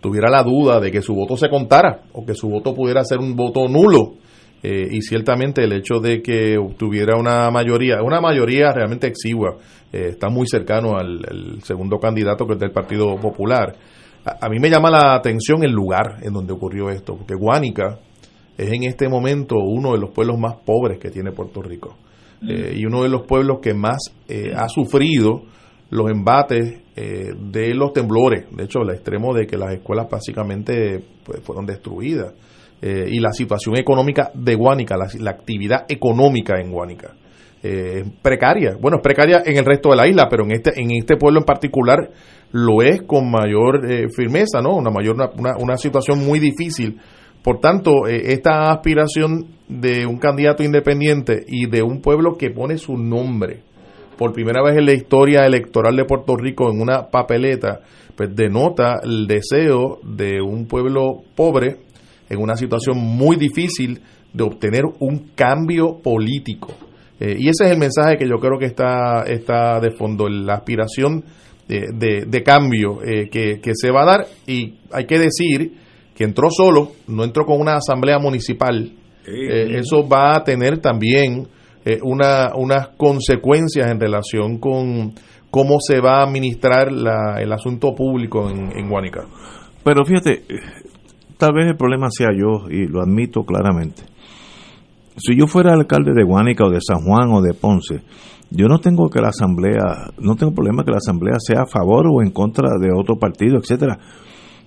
tuviera la duda de que su voto se contara o que su voto pudiera ser un voto nulo. Eh, y ciertamente el hecho de que obtuviera una mayoría, una mayoría realmente exigua, eh, está muy cercano al, segundo candidato que es del Partido Popular. A, mí me llama la atención el lugar en donde ocurrió esto, porque Guánica es en este momento uno de los pueblos más pobres que tiene Puerto Rico eh, y uno de los pueblos que más ha sufrido los embates eh, de los temblores, de hecho, el extremo de que las escuelas básicamente pues, fueron destruidas, eh, y la situación económica de Guánica, la, actividad económica en Guánica, eh, precaria. Bueno, es precaria en el resto de la isla, pero en este, en este pueblo en particular lo es con mayor firmeza, ¿no? Una, mayor, una, una situación muy difícil. Por tanto, esta aspiración de un candidato independiente y de un pueblo que pone su nombre por primera vez en la historia electoral de Puerto Rico en una papeleta, pues denota el deseo de un pueblo pobre en una situación muy difícil de obtener un cambio político. Eh, y ese es el mensaje que yo creo que está, está de fondo, la aspiración de, de, cambio eh, que, que se va a dar. Y hay que decir que entró solo, no entró con una asamblea municipal. Eh, eso va a tener también eh, una, unas consecuencias en relación con cómo se va a administrar la, el asunto público en, en Guanica. Pero fíjate, tal vez el problema sea yo, y lo admito claramente. Si yo fuera alcalde de Guánica o de San Juan o de Ponce, yo no tengo que la asamblea, no tengo problema que la asamblea sea a favor o en contra de otro partido, etcétera,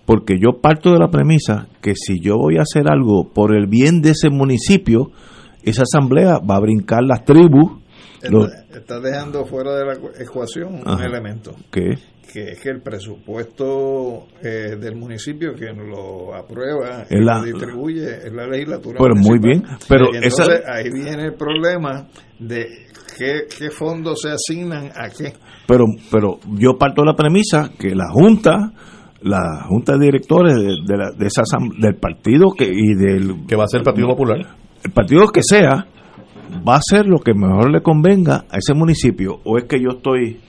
porque yo parto de la premisa que si yo voy a hacer algo por el bien de ese municipio, esa asamblea va a brincar las tribus estás dejando fuera de la ecuación un elemento. ¿Qué? Que es que el presupuesto eh, del municipio, quien lo aprueba y lo distribuye, es la legislatura. Pero muy bien. Pero entonces ahí viene el problema de qué, qué fondos se asignan a qué. Pero, pero yo parto de la premisa que la Junta la junta de directores de, la, de esa del partido que y del que va a ser el Partido Popular el partido que sea va a hacer lo que mejor le convenga a ese municipio o es que yo estoy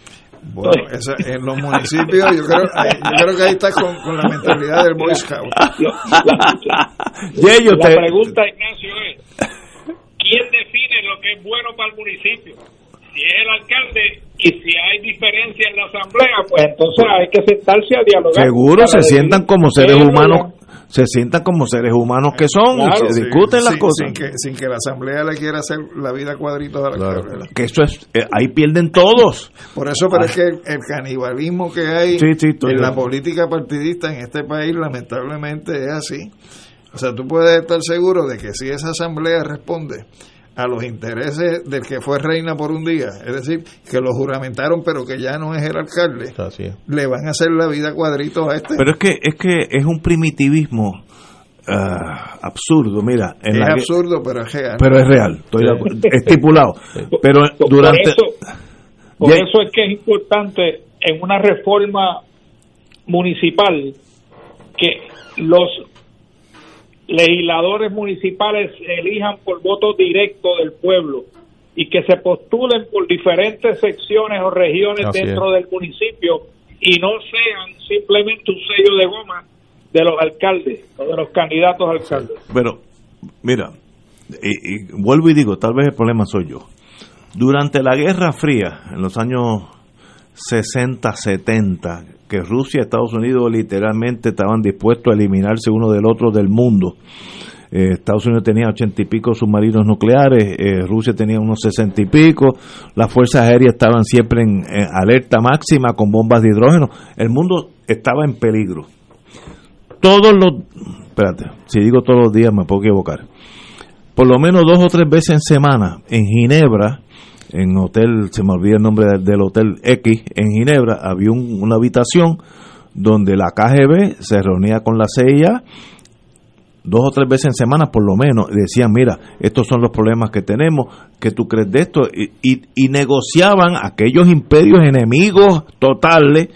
bueno, en los municipios yo creo, yo creo que ahí está con, la mentalidad del Boy Scout. La, [LAUGHS] pregunta, Ignacio, es ¿quién define lo que es bueno para el municipio? Si es el alcalde y si hay diferencia en la asamblea, pues entonces hay que sentarse a dialogar. Seguro se sientan como seres humanos se sientan como seres humanos que son y se discuten las cosas. Sin que, sin que, la asamblea le quiera hacer la vida cuadrito a la claro, Que eso es, eh, ahí pierden todos. Por eso, pero es ah. que el, canibalismo que hay en la política partidista en este país, lamentablemente es así. O sea, tú puedes estar seguro de que si esa asamblea responde a los intereses del que fue reina por un día, es decir, que lo juramentaron pero que ya no es el alcalde, le van a hacer la vida cuadritos a este. Pero es que es que es un primitivismo ah, absurdo, mira, es absurdo, pero es real. Pero es real, estoy estipulado. Pero durante por eso es que es importante en una reforma municipal que los legisladores municipales elijan por voto directo del pueblo y que se postulen por diferentes secciones o regiones dentro del municipio y no sean simplemente un sello de goma de los alcaldes o de los candidatos alcaldes. Pero, mira, y, vuelvo y digo, tal vez el problema soy yo. Durante la Guerra Fría, en los años 60, 70, que Rusia y Estados Unidos literalmente estaban dispuestos a eliminarse uno del otro del mundo. Eh, Estados Unidos tenía ochenta y pico submarinos nucleares, eh, Rusia tenía unos sesenta y pico, las fuerzas aéreas estaban siempre en, alerta máxima con bombas de hidrógeno, el mundo estaba en peligro. Todos los, espérate, si digo todos los días me puedo equivocar, por lo menos dos o tres veces en semana en Ginebra, en hotel, se me olvida el nombre del, hotel X, en Ginebra, había una habitación donde la KGB se reunía con la CIA dos o tres veces en semana por lo menos, decían, mira, estos son los problemas que tenemos, que tú crees de esto? Y, negociaban aquellos imperios enemigos totales,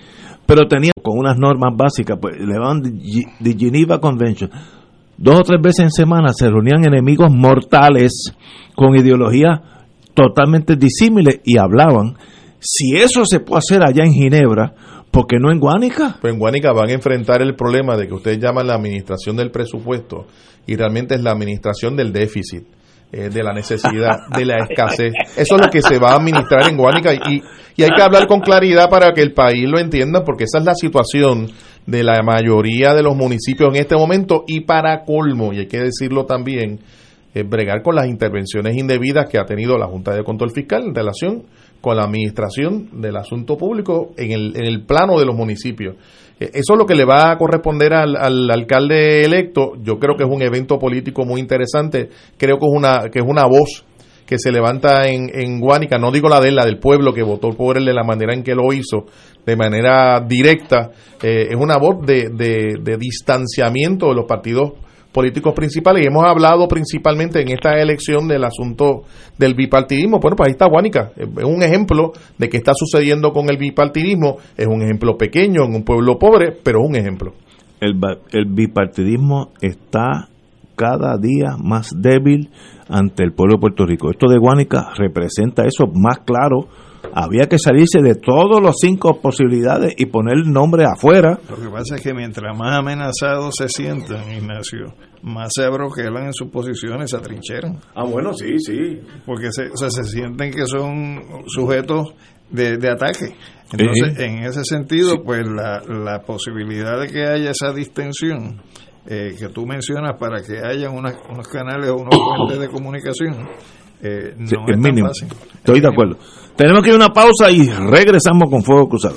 pero tenían con unas normas básicas, pues le van de Geneva Convention. Dos o tres veces en semana se reunían enemigos mortales con ideología totalmente disímiles y hablaban. Si eso se puede hacer allá en Ginebra, ¿por qué no en Guánica? Pues en Guánica van a enfrentar el problema de que ustedes llaman la administración del presupuesto y realmente es la administración del déficit. Eh, de la necesidad, de la escasez. Eso es lo que se va a administrar en Guánica y, y hay que hablar con claridad para que el país lo entienda porque esa es la situación de la mayoría de los municipios en este momento y para colmo, y hay que decirlo también, bregar con las intervenciones indebidas que ha tenido la Junta de Control Fiscal en relación con la administración del asunto público en el, en el plano de los municipios. Eh, eso es lo que le va a corresponder al, alcalde electo. Yo creo que es un evento político muy interesante. Creo que es una, que es una voz que se levanta en, en Guánica, no digo la de la del pueblo que votó por él de la manera en que lo hizo, de manera directa, eh, es una voz de, de, de distanciamiento de los partidos políticos principales y hemos hablado principalmente en esta elección del asunto del bipartidismo. Bueno, pues ahí está Guánica, es un ejemplo de qué está sucediendo con el bipartidismo, es un ejemplo pequeño en un pueblo pobre, pero es un ejemplo. El, el bipartidismo está cada día más débil ante el pueblo de Puerto Rico. Esto de Guánica representa eso más claro había que salirse de todos los cinco posibilidades y poner el nombre afuera. Lo que pasa es que mientras más amenazados se sientan, Ignacio, más se abroquelan en sus posiciones, se atrincheran. Ah, bueno, sí, sí. Porque se, o sea, se sienten que son sujetos de, de ataque. Entonces, en ese sentido, pues la, la posibilidad de que haya esa distensión eh, que tú mencionas para que haya unos canales o unos puentes de comunicación, eh, no es, mínimo. Estoy de acuerdo. Tenemos que ir a una pausa y regresamos con Fuego Cruzado.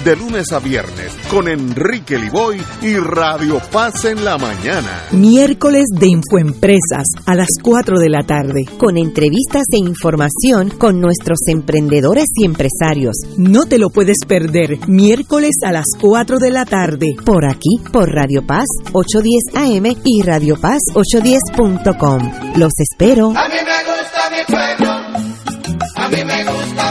de lunes a viernes con Enrique Liboy y Radio Paz en la mañana. Miércoles de Infoempresas a las 4 de la tarde. Con entrevistas e información con nuestros emprendedores y empresarios. No te lo puedes perder. Miércoles a las 4 de la tarde. Por aquí, por Radio Paz 810 AM y Radio Paz 810.com. Los espero. A mí me gusta mi pueblo. A mí me gusta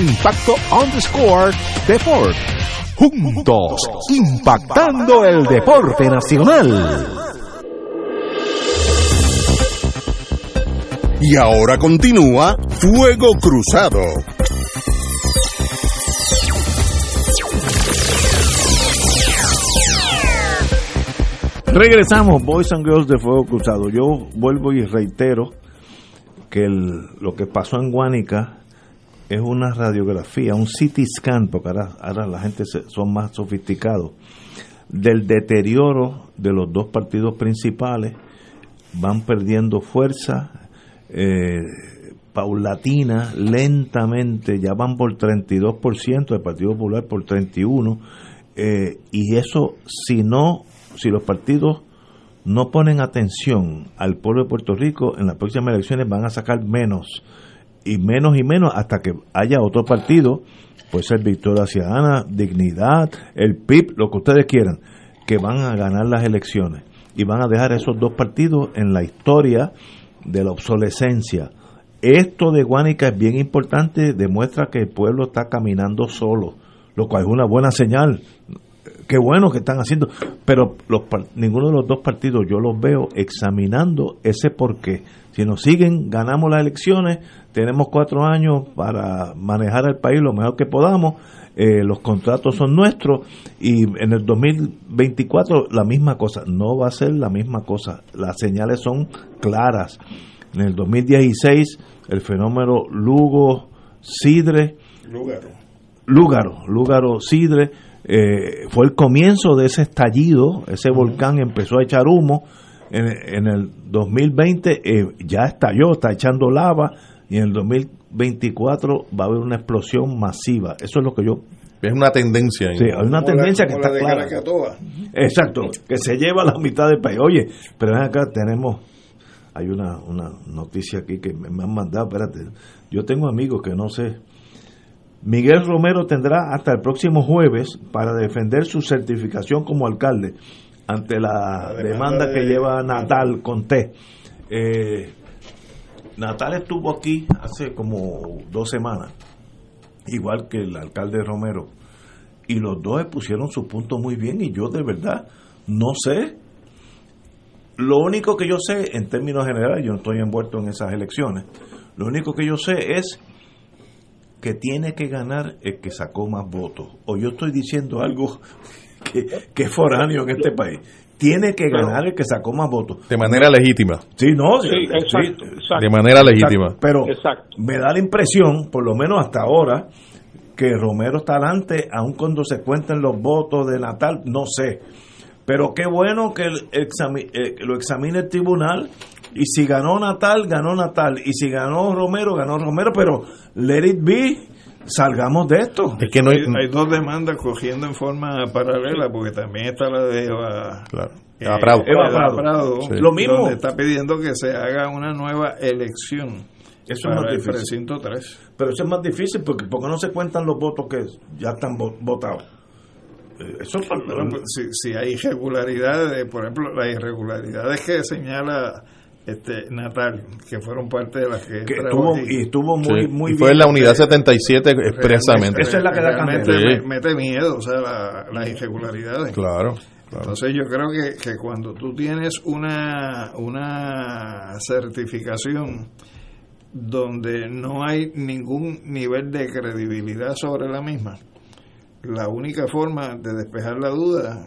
Impacto underscore Deport. Juntos, impactando el deporte nacional. Y ahora continúa Fuego Cruzado. Regresamos, Boys and Girls de Fuego Cruzado. Yo vuelvo y reitero que el- lo que pasó en Guánica es una radiografía, un CT scan, porque ahora, ahora la gente se- son más sofisticados, del deterioro de los dos partidos principales, van perdiendo fuerza, eh, paulatina, lentamente, ya van por 32%, el Partido Popular por 31%, eh, y eso si no, si los partidos no ponen atención al pueblo de Puerto Rico, en las próximas elecciones van a sacar menos y menos y menos hasta que haya otro partido, puede ser Victoria Ciudadana, Dignidad, el PIB, lo que ustedes quieran, que van a ganar las elecciones y van a dejar esos dos partidos en la historia de la obsolescencia. Esto de Guánica es bien importante, demuestra que el pueblo está caminando solo, lo cual es una buena señal. Qué bueno que están haciendo, pero los, ninguno de los dos partidos yo los veo examinando ese porqué. Si nos siguen, ganamos las elecciones, tenemos cuatro años para manejar el país lo mejor que podamos, eh, los contratos son nuestros y en el 2024 la misma cosa, no va a ser la misma cosa, las señales son claras. En el 2016 el fenómeno Lugo Sidre Lúgaro. Lúgaro, Lúgaro Sidre, eh, fue el comienzo de ese estallido, ese volcán empezó a echar humo, en, en el 2020 eh, ya estalló, está echando lava, y en el 2024 va a haber una explosión masiva, eso es lo que yo... Es una tendencia. Sí, hay una Como la- tendencia que está clara. Exacto, que se lleva la mitad del país. Oye, pero ven acá tenemos, hay una, una noticia aquí que me, me han mandado, espérate, yo tengo amigos que no sé. Miguel Romero tendrá hasta el próximo jueves para defender su certificación como alcalde ante la, demanda demanda que lleva Natal con T. Eh, Natal estuvo aquí hace como dos semanas, igual que el alcalde Romero y los dos pusieron su punto muy bien y yo de verdad no sé. Lo único que yo sé en términos generales, yo no estoy envuelto en esas elecciones, lo único que yo sé es que tiene que ganar el que sacó más votos. O yo estoy diciendo algo [LAUGHS] que, que es foráneo en este país. tiene que ganar el que sacó más votos. De manera legítima. Sí, no, Sí, sí, exacto, exacto. De manera legítima. Exacto. Pero Exacto. me da la impresión, por lo menos hasta ahora, que Romero está adelante, aun cuando se cuenten los votos de Natal, no sé. Pero qué bueno que el exami- eh, lo examine el tribunal. Y si ganó Natal, ganó Natal. Y si ganó Romero, ganó Romero. Pero let it be, salgamos de esto. Es que no hay, dos demandas cogiendo en forma paralela, porque también está la de Eva, Claro. eh, Eva Prado. Eva Prado. Sí. Lo mismo. donde está pidiendo que se haga una nueva elección Eso es más el difícil. precinto 3. Pero eso es más difícil porque, porque no se cuentan los votos que ya están vo- votados. Eh, Eso es Bueno, pues, si, si hay irregularidades, por ejemplo, las irregularidades que señala este Natal, que fueron parte de las que, que estuvo, aquí, y estuvo muy, Sí. muy y fue bien. en la unidad 77 expresamente. Esa es la que da me- mete miedo, o sea, la- las irregularidades. Claro. claro. Entonces yo creo que, que cuando tú tienes una, una certificación donde no hay ningún nivel de credibilidad sobre la misma, la única forma de despejar la duda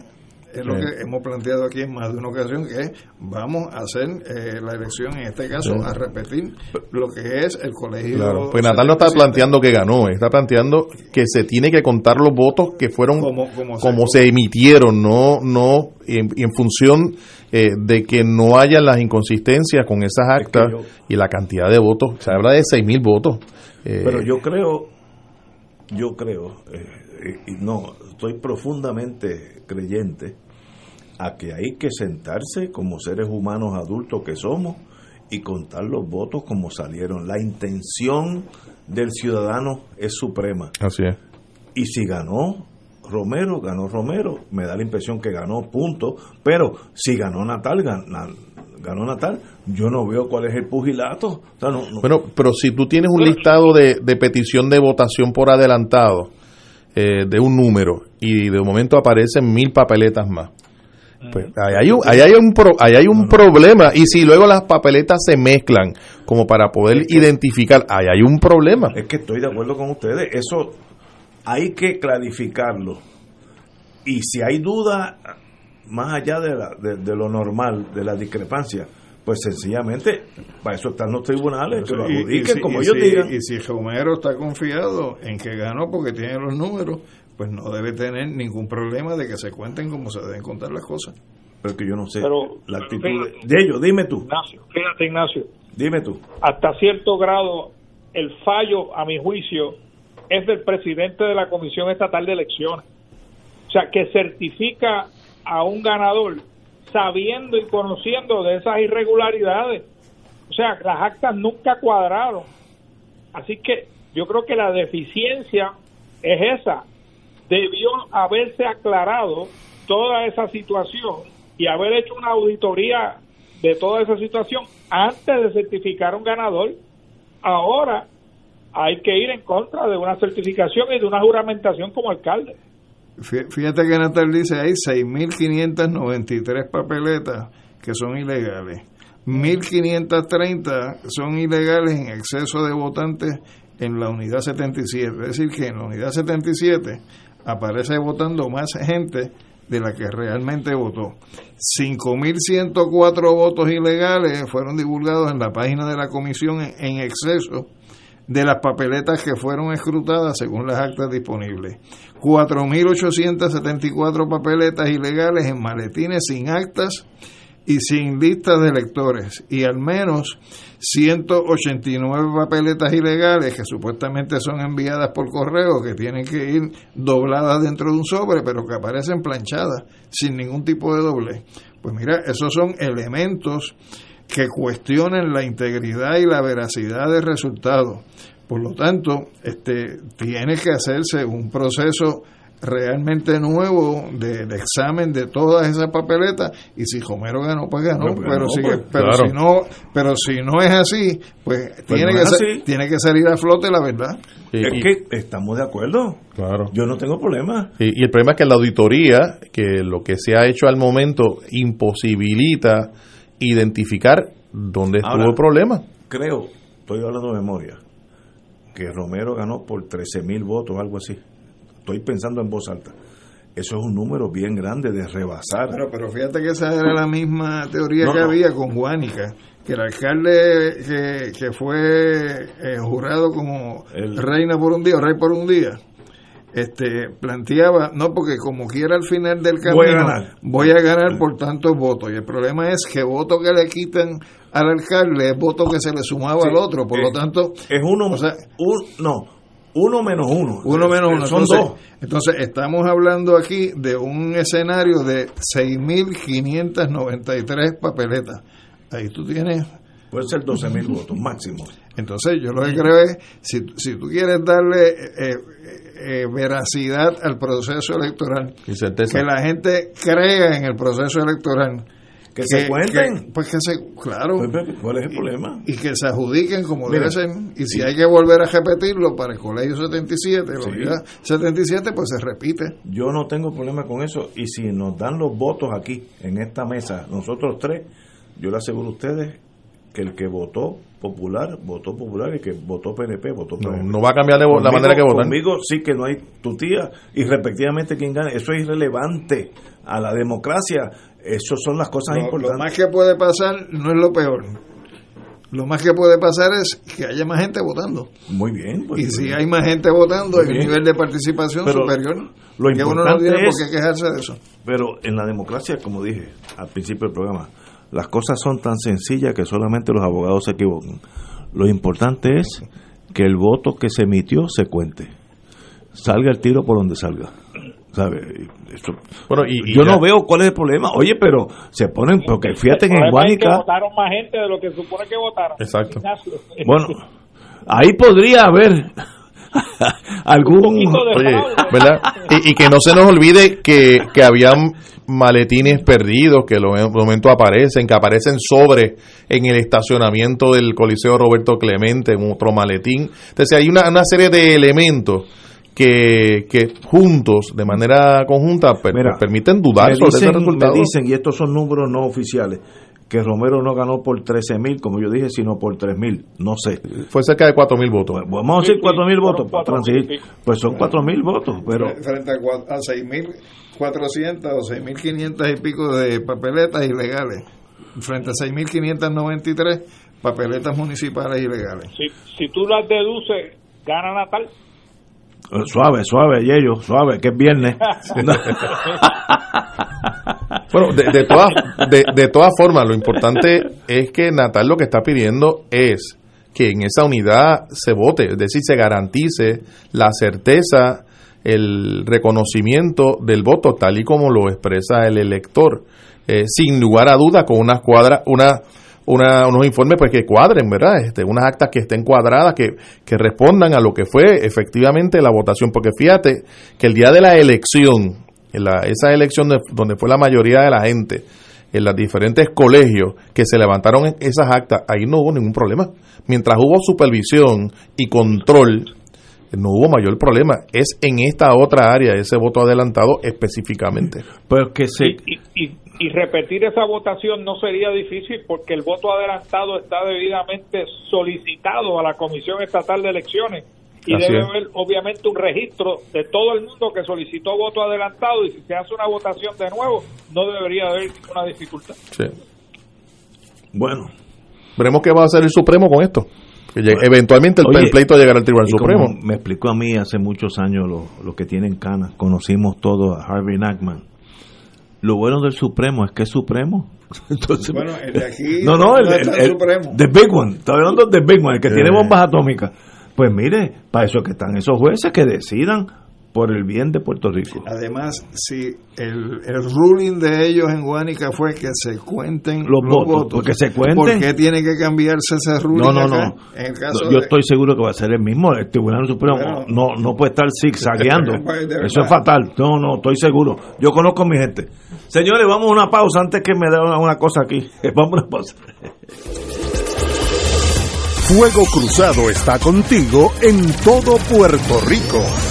es lo que hemos planteado aquí en más de una ocasión, que es vamos a hacer eh, la elección, en este caso, Sí. a repetir lo que es el colegio. Claro, pues Natal no está 77. planteando que ganó, está planteando que se tiene que contar los votos que fueron Como- como como, se- se, emitieron, no no en, en función eh, de que no haya las inconsistencias con esas actas yo- y la cantidad de votos. Se habla de 6 mil votos. Eh, Pero yo creo, yo creo, eh, y no, estoy profundamente creyente a que hay que sentarse como seres humanos adultos que somos y contar los votos como salieron. La intención del ciudadano es suprema. Así es. Y si ganó Romero, ganó Romero. Me da la impresión que ganó, punto. Pero si ganó Natal, ganó Natal. Yo no veo cuál es el pugilato. O sea, no- no- Bueno, pero si tú tienes un listado de, de petición de votación por adelantado eh, de un número y de momento aparecen mil papeletas más, pues ahí hay un, ahí hay un, pro- ahí hay un problema. Y si luego las papeletas se mezclan como para poder identificar, ahí hay un problema. Es que estoy de acuerdo con ustedes. Eso hay que clarificarlo. Y si hay duda, más allá de, la- de, de lo normal, de la discrepancia, pues sencillamente, para eso están los tribunales, que lo Y- y adjudiquen si- como y ellos si- digan. Y si Romero está confiado en que ganó porque tiene los números, pues no debe tener ningún problema de que se cuenten como se deben contar las cosas. Pero que yo no sé Pero- la pero actitud fíjate- de, de ellos. Dime tú, Ignacio, fíjate Ignacio, dime tú. hasta cierto grado el fallo, a mi juicio, es del presidente de la Comisión Estatal de Elecciones. O sea, que certifica a un ganador sabiendo y conociendo de esas irregularidades. O sea, las actas nunca cuadraron. Así que yo creo que la deficiencia es esa. Debió haberse aclarado toda esa situación y haber hecho una auditoría de toda esa situación antes de certificar un ganador. Ahora hay que ir en contra de una certificación y de una juramentación como alcalde. Fí- Fíjate que Natal dice hay 6.593 papeletas que son ilegales. 1.530 son ilegales en exceso de votantes en la unidad 77. Es decir, que en la unidad 77 aparece votando más gente de la que realmente votó. 5.104 votos ilegales fueron divulgados en la página de la comisión en exceso de las papeletas que fueron escrutadas según las actas disponibles. 4.874 papeletas ilegales en maletines sin actas y sin listas de electores y al menos 189 papeletas ilegales que supuestamente son enviadas por correo que tienen que ir dobladas dentro de un sobre pero que aparecen planchadas sin ningún tipo de doble. Pues mira, esos son elementos que cuestionen la integridad y la veracidad del resultado. Por lo tanto, este tiene que hacerse un proceso realmente nuevo de, de examen de todas esas papeletas y si Romero ganó pues ganó No, pues pero si pues, pero claro. si no pero si no es así pues, tiene no que ser- tiene que salir a flote la verdad Y- es y- que estamos de acuerdo. claro. Yo no tengo problema. Y, y el problema es que la auditoría, que lo que se ha hecho al momento, imposibilita identificar dónde estuvo Ahora- el problema. Creo, estoy hablando de memoria, que Romero ganó por 13 mil votos, algo así. Estoy pensando en voz alta. eso es un número bien grande de rebasar. Pero, pero fíjate que esa era la misma teoría que había con Guánica, que el alcalde que, que fue eh, jurado como reina por un día, rey por un día, este planteaba, no, porque como quiera al final del camino, voy a ganar, voy a ganar por tantos votos. Y el problema es que voto que le quitan al alcalde es voto que se le sumaba al otro, por lo eh, tanto... Es uno, o sea, un, no, uno menos uno. Uno menos uno. Son dos. Entonces, estamos hablando aquí de un escenario de 6.593 papeletas. Ahí tú tienes... Puede ser 12.000 votos máximo. Entonces, yo lo que creo es, si, si tú quieres darle eh, eh, veracidad al proceso electoral, que la gente crea en el proceso electoral, que, se cuenten. pues que se, claro. Pues, pues, ¿Cuál es el problema? Y que se adjudiquen como debe ser. Y si hay que volver a repetirlo para el colegio 77, 77, pues se repite. Yo no tengo problema con eso. Y si nos dan los votos aquí, en esta mesa, nosotros tres, yo le aseguro a ustedes que el que votó popular, votó popular y que votó PNP, votó PNP. No, va a cambiar la manera que votan. Conmigo sí que no hay tu tía y respectivamente quién gana. Eso es irrelevante a la democracia. Eso son las cosas importantes. Lo más que puede pasar no es lo peor. Lo más que puede pasar es que haya más gente votando. Muy bien. Pues, y si hay más gente votando, hay un nivel de participación superior. Lo que uno no tiene por qué quejarse de eso. Pero en la democracia, como dije al principio del programa, las cosas son tan sencillas que solamente los abogados se equivocan. Lo importante es que el voto que se emitió se cuente. Salga el tiro por donde salga. ¿Sabe? bueno, y, yo no veo cuál es el problema. Oye, pero se ponen, porque fíjate en Guánica. votaron más gente de lo que supone que votaron. Exacto. Bueno, ahí podría haber algún. Oye, ¿verdad? Y, que no se nos olvide que, que habían maletines perdidos que en los momentos aparecen, que aparecen sobre en el estacionamiento del Coliseo Roberto Clemente, en otro maletín. Entonces hay una, una serie de elementos que, que juntos, de manera conjunta, permiten dudar sobre ese resultado. Me dicen, y estos son números no oficiales, que Romero no ganó por 13 mil, como yo dije, sino por 3 mil, no sé. Fue cerca de 4 mil votos. Pues, vamos a decir 4 mil votos para transigir. Pues son 4 mil votos, pero... Frente a, 6 mil 400 o 6 mil 500 y pico de papeletas ilegales, frente a 6 mil 593 papeletas municipales ilegales. Si, si tú las deduces, gana Natal. Suave, suave, Yello, suave, que es viernes. [LAUGHS] [LAUGHS] bueno, de, de, todas, de, de todas formas, lo importante es que Natal lo que está pidiendo es que en esa unidad se vote, es decir, se garantice la certeza, el reconocimiento del voto tal y como lo expresa el elector, eh, sin lugar a duda con unas cuadras, una unos informes pues que cuadren, ¿verdad? Este, unas actas que estén cuadradas, que, que respondan a lo que fue efectivamente la votación, porque fíjate que el día de la elección, en la, esa elección donde fue la mayoría de la gente, en los diferentes colegios que se levantaron esas actas, ahí no hubo ningún problema. Mientras hubo supervisión y control, no hubo mayor problema. Es en esta otra área, ese voto adelantado específicamente. Pues que se... y, y repetir esa votación no sería difícil porque el voto adelantado está debidamente solicitado a la Comisión Estatal de Elecciones y debe haber obviamente un registro de todo el mundo que solicitó voto adelantado y si se hace una votación de nuevo no debería haber ninguna dificultad. Sí. Bueno. Veremos qué va a hacer el Supremo con esto. eventualmente el, pleito llegará al Tribunal Supremo. Me explicó a mí hace muchos años los lo que tienen canas. Conocimos todos a Harvey Nackman lo bueno del Supremo es que es Supremo. [LAUGHS] Entonces, bueno, el de aquí no, no, el, Supremo. The Big One. Está hablando del Big One, el que tiene bombas atómicas. Pues mire, para eso que están esos jueces que decidan por el bien de Puerto Rico. Además, si el, el ruling de ellos en Guánica fue que se cuenten los, votos, porque se cuenten. ¿por qué tiene que cambiarse ese ruling? No, no, no. yo estoy seguro que va a ser el mismo. El Tribunal Supremo no, no puede estar zigzagueando. [LAUGHS] Eso es fatal. No, no, estoy seguro. Yo conozco a mi gente. Señores, vamos a una pausa antes que me dé una, cosa aquí. [LAUGHS] Vamos a una pausa. Fuego Cruzado está contigo en todo Puerto Rico.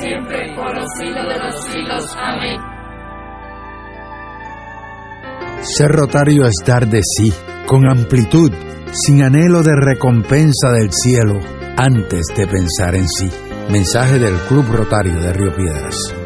siempre, por los siglos de los siglos. Amén. Ser rotario es dar de sí, con amplitud, sin anhelo de recompensa del cielo, antes de pensar en sí. Mensaje del Club Rotario de Río Piedras.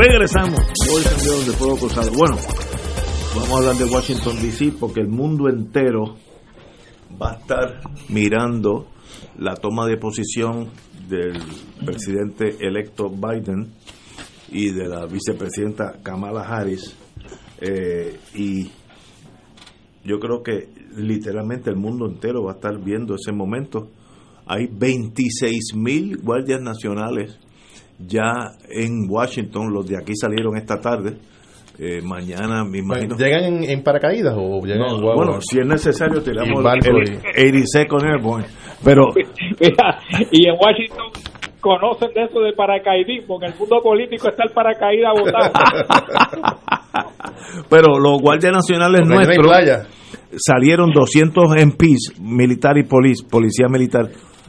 Regresamos. Hoy cambiaron de fuego cruzado. Bueno, vamos a hablar de Washington DC porque el mundo entero va a estar mirando la toma de posición del presidente electo Biden y de la vicepresidenta Kamala Harris. Eh, y yo creo que literalmente el mundo entero va a estar viendo ese momento. Hay 26 mil guardias nacionales ya en Washington, los de aquí salieron esta tarde. Eh, mañana me imagino. ¿Llegan en, en paracaídas o llegan No, en guagua? bueno, si es necesario, tiramos el, y- 82nd Airborne. Pero [LAUGHS] Mira, y en Washington conocen de eso de paracaidismo, en el mundo político está el paracaídas votado. [LAUGHS] pero los guardias nacionales Porque nuestros salieron 200 MPs, militar y polic- policía militar.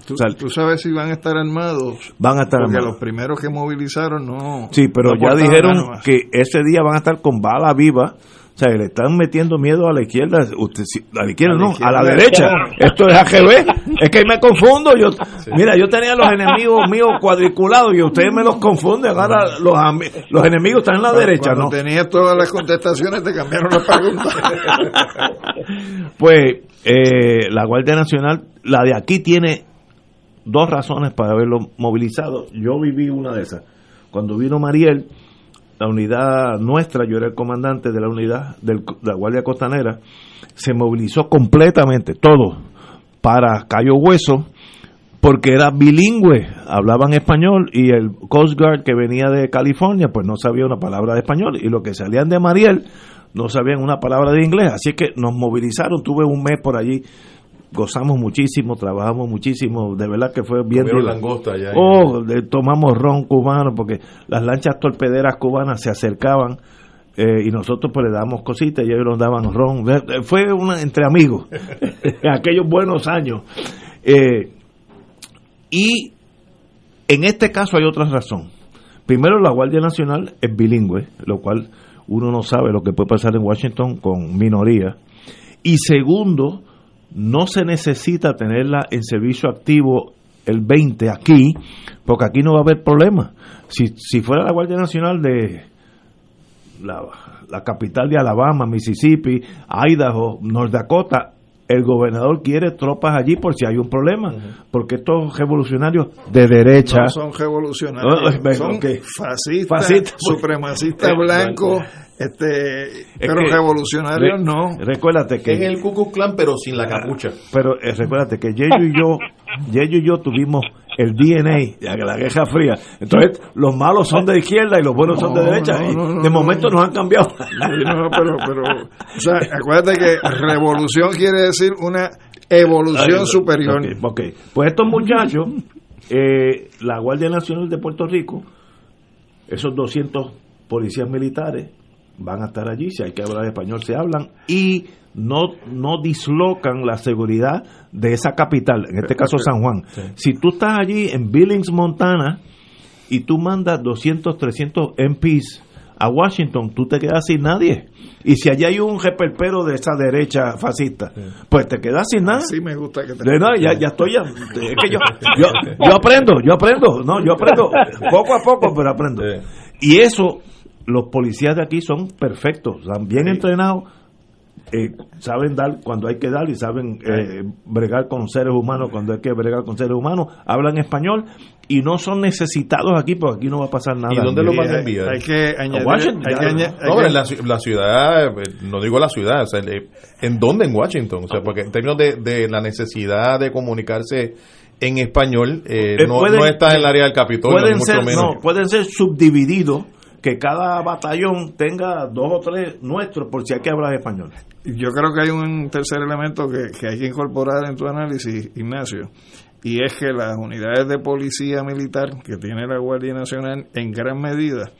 ¿Tú, O sea, tú sabes si van a estar armados? Van a estar Porque armados. los primeros que movilizaron no. Sí, pero no ya dijeron que ese día van a estar con bala viva. O sea, le están metiendo miedo a la izquierda. Usted, a la izquierda A la no, a la derecha. [LAUGHS] Esto es AGB. Es que me confundo. Yo, Mira, yo tenía los enemigos míos cuadriculados y ustedes me los confunden. Ahora los, los enemigos están en la derecha, ¿no? tenías todas las contestaciones, te cambiaron la pregunta. [LAUGHS] Pues eh, la Guardia Nacional, la de aquí tiene dos razones para haberlo movilizado. Yo viví una de esas. Cuando vino Mariel, la unidad nuestra, yo era el comandante de la unidad de la Guardia Costanera, se movilizó completamente, todo, para Cayo Hueso, porque era bilingüe, hablaban español y el Coast Guard que venía de California, pues no sabía una palabra de español y los que salían de Mariel no sabían una palabra de inglés, así que nos movilizaron, tuve un mes por allí, gozamos muchísimo, trabajamos muchísimo, de verdad que fue bien langosta allá. Oh, de- tomamos ron cubano porque las lanchas torpederas cubanas se acercaban eh, y nosotros pues le dábamos cositas y ellos nos daban ron. Eh, Fue una entre amigos, [LAUGHS] aquellos buenos años. Eh, y en este caso hay otra razón. Primero, la Guardia Nacional es bilingüe, lo cual uno no sabe lo que puede pasar en Washington con minoría. Y segundo, no se necesita tenerla en servicio activo el 20 aquí, porque aquí no va a haber problema. Si, si fuera la Guardia Nacional de la, la capital de Alabama, Mississippi, Idaho, North Dakota, el gobernador quiere tropas allí por si hay un problema, porque estos revolucionarios de derecha No son revolucionarios, No, son ok. fascistas, Fascistas, pues. supremacistas blancos, este, pero que- revolucionarios re- no. Recuérdate que Es el Ku Klux Klan, pero sin la capucha. Pero eh, recuérdate que Yeyo y yo, [LAUGHS] Yeyo y yo tuvimos el DNA de la Guerra Fría. Entonces, los malos son de izquierda y los buenos son de derecha. no, y no, no, de momento nos han cambiado. No, pero, pero, o sea, acuérdate que revolución quiere decir una evolución Ay, superior. ok, ok. Pues estos muchachos, eh, la Guardia Nacional de Puerto Rico, esos 200 policías militares van a estar allí, si hay que hablar español se hablan, y no, no dislocan la seguridad de esa capital, en este caso San Juan. Si tú estás allí en Billings, Montana, y tú mandas 200, 300 MPs a Washington, tú te quedas sin nadie. Y si allí hay un reperpero de esa derecha fascista, pues te quedas sin nada. Sí me gusta que te... De nada, ya, ya estoy ya. [LAUGHS] Es que yo, yo, yo aprendo, yo aprendo, no, yo aprendo poco a poco, pero aprendo. Y eso, los policías de aquí son perfectos, están bien entrenados, eh, saben dar cuando hay que dar y saben eh, bregar con seres humanos cuando hay que bregar con seres humanos, hablan español y no son necesitados aquí porque aquí no va a pasar nada. ¿Y dónde los van a hay- enviar? hay que añadir- Washington, hay que ya. añadir- No, en la, ci- la ciudad, eh, no digo la ciudad, o sea, le- ¿en dónde? En Washington. O sea, porque en términos de, de la necesidad de comunicarse en español, eh, Eh, no, pueden- no está en el área del Capitolio, ni pueden mucho ser, menos. no, pueden ser subdivididos que cada batallón tenga dos o tres nuestros por si hay que hablar español. Yo creo que hay un tercer elemento que, que hay que incorporar en tu análisis, Ignacio, y es que las unidades de policía militar que tiene la Guardia Nacional en gran medida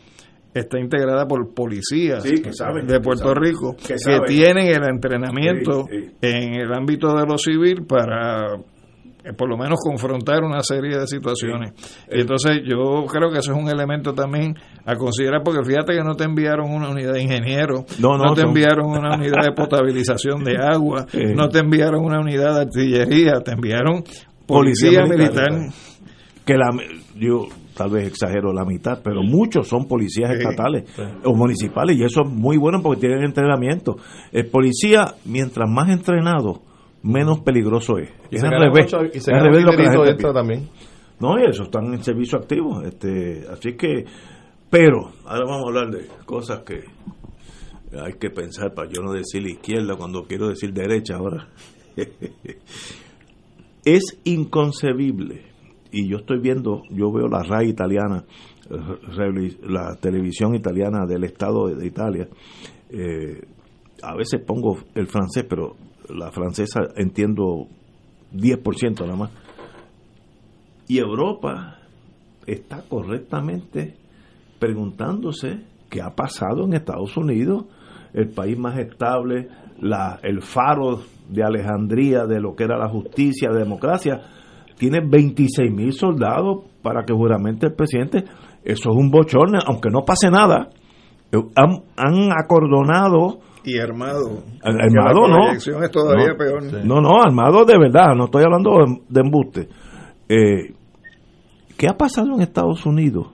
está integrada por policías Sí, que saben, de que Puerto saben, Rico que tienen el entrenamiento Sí, sí. en el ámbito de lo civil para por lo menos confrontar una serie de situaciones. Entonces yo creo que eso es un elemento también a considerar, porque fíjate que no te enviaron una unidad de ingenieros, No, no, te son- enviaron una unidad de potabilización de [LAUGHS] agua, Eh. no te enviaron una unidad de artillería, te enviaron Policía policía, militar. militar. Que la, yo tal vez exagero la mitad, pero muchos son policías Sí, estatales o municipales y eso es muy bueno porque tienen entrenamiento. El policía, mientras más entrenado, menos peligroso es. Y es se al revés. mucho- y se al revés lo que la gente extra también. No, y eso están en servicio activo. Este, así que, pero, ahora vamos a hablar de cosas que hay que pensar para yo no decir izquierda cuando quiero decir derecha ahora. [LAUGHS] es inconcebible, y yo estoy viendo, yo veo la RAI italiana, eh, la televisión italiana del Estado de Italia, eh, a veces pongo el francés, pero la francesa entiendo 10% nada más. Y Europa está correctamente preguntándose qué ha pasado en Estados Unidos, el país más estable, la, el faro de Alejandría de lo que era la justicia, la democracia, tiene 26 mil soldados para que juramente el presidente. Eso es un bochorno, aunque no pase nada. Eh, Han, han acordonado Y armado. Armado la no. es todavía no, peor. No, no, armado de verdad, no estoy hablando de, embuste. Eh, ¿Qué ha pasado en Estados Unidos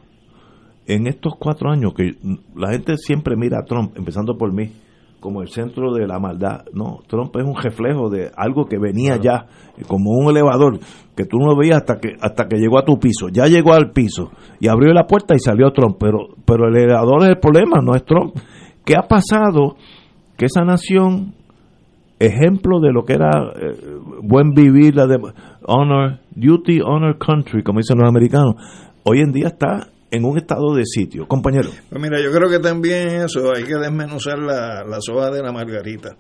en estos cuatro años? Que la gente siempre mira a Trump, empezando por mí, como el centro de la maldad. No, Trump es un reflejo de algo que venía ya, como un elevador, que tú no lo veías hasta que, hasta que llegó a tu piso. Ya llegó al piso y abrió la puerta y salió Trump, pero, pero el elevador es el problema, no es Trump. ¿Qué ha pasado? Que esa nación ejemplo de lo que era eh, buen vivir, la de honor, duty, honor country, como dicen los americanos, hoy en día está en un estado de sitio. Compañero. Pues mira, yo creo que también eso hay que desmenuzar la, la soja de la margarita.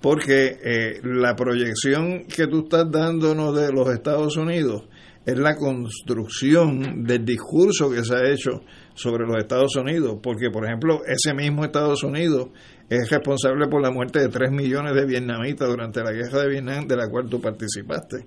Porque eh, la proyección que tú estás dándonos de los Estados Unidos es la construcción del discurso que se ha hecho sobre los Estados Unidos. Porque, por ejemplo, ese mismo Estados Unidos es responsable por la muerte de 3 millones de vietnamitas durante la guerra de Vietnam, de la cual tú participaste.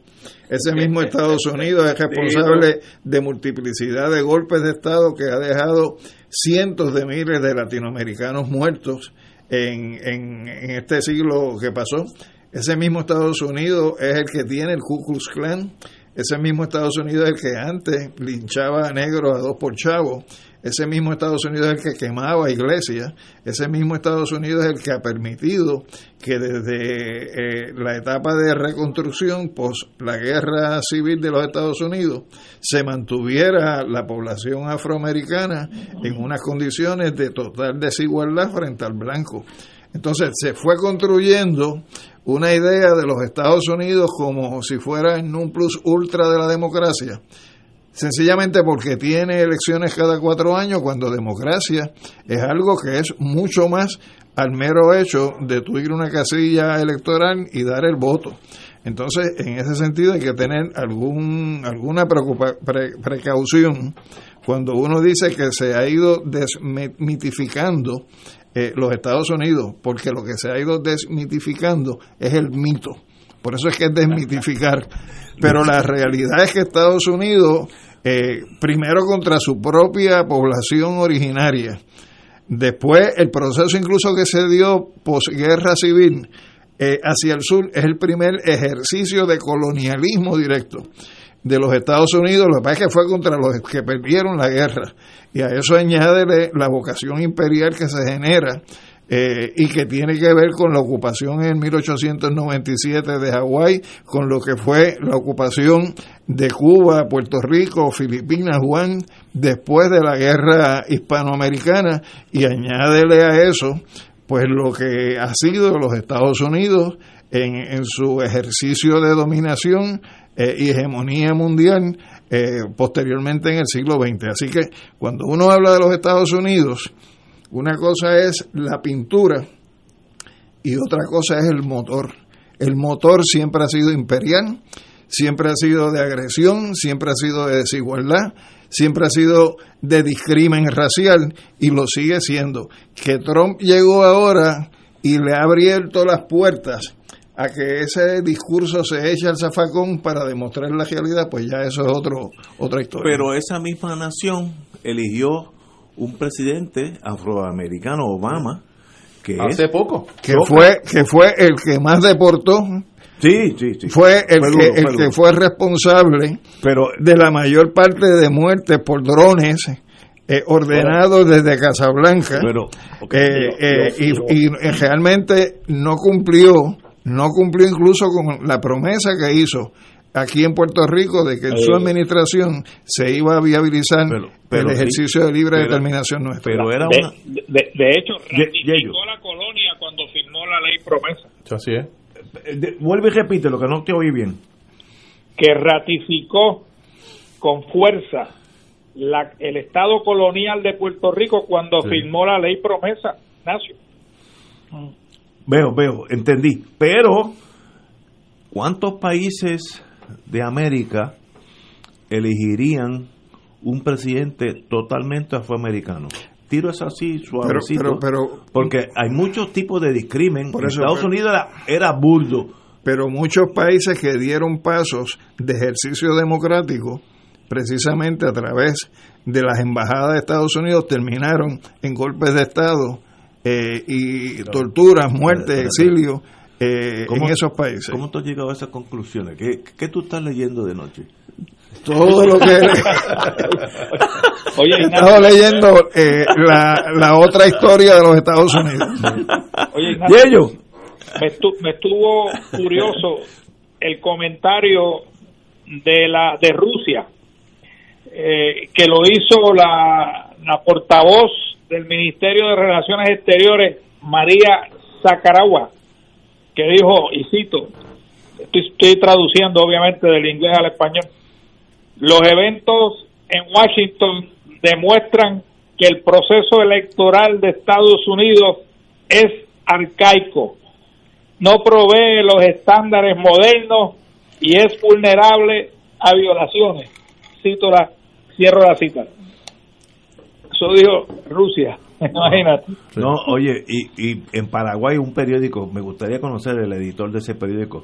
Ese mismo Estados [LAUGHS] Unidos es responsable de multiplicidad de golpes de Estado que ha dejado cientos de miles de latinoamericanos muertos en, en, en este siglo que pasó. Ese mismo Estados Unidos es el que tiene el Ku Klux Klan, ese mismo Estados Unidos es el que antes linchaba a negros a dos por chavo, ese mismo Estados Unidos es el que quemaba iglesias, ese mismo Estados Unidos es el que ha permitido que desde eh, la etapa de reconstrucción, pos la guerra civil de los Estados Unidos, se mantuviera la población afroamericana en unas condiciones de total desigualdad frente al blanco. Entonces se fue construyendo una idea de los Estados Unidos como si fuera en un plus ultra de la democracia, sencillamente porque tiene elecciones cada cuatro años, cuando democracia es algo que es mucho más al mero hecho de tu ir a una casilla electoral y dar el voto. Entonces, en ese sentido hay que tener algún, alguna precaución cuando uno dice que se ha ido desmitificando eh, los Estados Unidos, porque lo que se ha ido desmitificando es el mito. Por eso es que es desmitificar. Pero la realidad es que Estados Unidos, eh, primero contra su propia población originaria, después el proceso incluso que se dio posguerra civil eh, hacia el sur, es el primer ejercicio de colonialismo directo de los Estados Unidos, lo que pasa es que fue contra los que perdieron la guerra. Y a eso añade la vocación imperial que se genera eh, y que tiene que ver con la ocupación en 1897 de Hawái, con lo que fue la ocupación de Cuba, Puerto Rico, Filipinas, Juan, después de la guerra hispanoamericana, y añádele a eso, pues lo que ha sido los Estados Unidos en, en su ejercicio de dominación eh, y hegemonía mundial eh, posteriormente en el siglo XX. Así que cuando uno habla de los Estados Unidos, una cosa es la pintura y otra cosa es el motor. El motor siempre ha sido imperial, siempre ha sido de agresión, siempre ha sido de desigualdad, siempre ha sido de discrimen racial y lo sigue siendo. Que Trump llegó ahora y le ha abierto las puertas a que ese discurso se eche al zafacón para demostrar la realidad, pues ya eso es otro, otra historia. Pero esa misma nación eligió un presidente afroamericano, Obama, que hace poco, que fue que fue el que más deportó. Sí, sí, sí. Fue el, que, el que fue responsable pero, de la mayor parte de muertes por drones eh, ordenados desde Casablanca. Pero, eh, eh, y, y realmente no cumplió no cumplió incluso con la promesa que hizo aquí en Puerto Rico de que en su administración se iba a viabilizar el ejercicio de libre determinación nuestra. Pero era de, de, hecho, ratificó la colonia cuando firmó la ley promesa. Así es. Eh, vuelve y repite lo que no te oí bien. Que ratificó con fuerza la, el Estado colonial de Puerto Rico cuando firmó la ley promesa, Nacio. Veo, veo, entendí. Pero, ¿cuántos países de América elegirían un presidente totalmente afroamericano? Tiro es así, suavecito. Pero, porque hay muchos tipos de discrimen. Por Estados Unidos era, era burdo. Pero muchos países que dieron pasos de ejercicio democrático, precisamente a través de las embajadas de Estados Unidos, terminaron en golpes de Estado eh, y torturas, muerte, exilio eh, en esos países. ¿Cómo tú has llegado a esas conclusiones? ¿Qué, ¿Qué, tú estás leyendo de noche? Todo lo que... [LAUGHS] Oye, Estaba leyendo eh, la, la, otra historia de los Estados Unidos. Oye, ¿Y ellos? Me, me estuvo curioso el comentario de la de Rusia eh, que lo hizo la, la portavoz del Ministerio de Relaciones Exteriores, María Zacaragua, que dijo, y cito, estoy, traduciendo obviamente del inglés al español, los eventos en Washington demuestran que el proceso electoral de Estados Unidos es arcaico, no provee los estándares modernos y es vulnerable a violaciones. Cito la, cierro la cita. Eso dijo Rusia, [LAUGHS] imagínate. No, oye, y, y en Paraguay un periódico, me gustaría conocer el editor de ese periódico,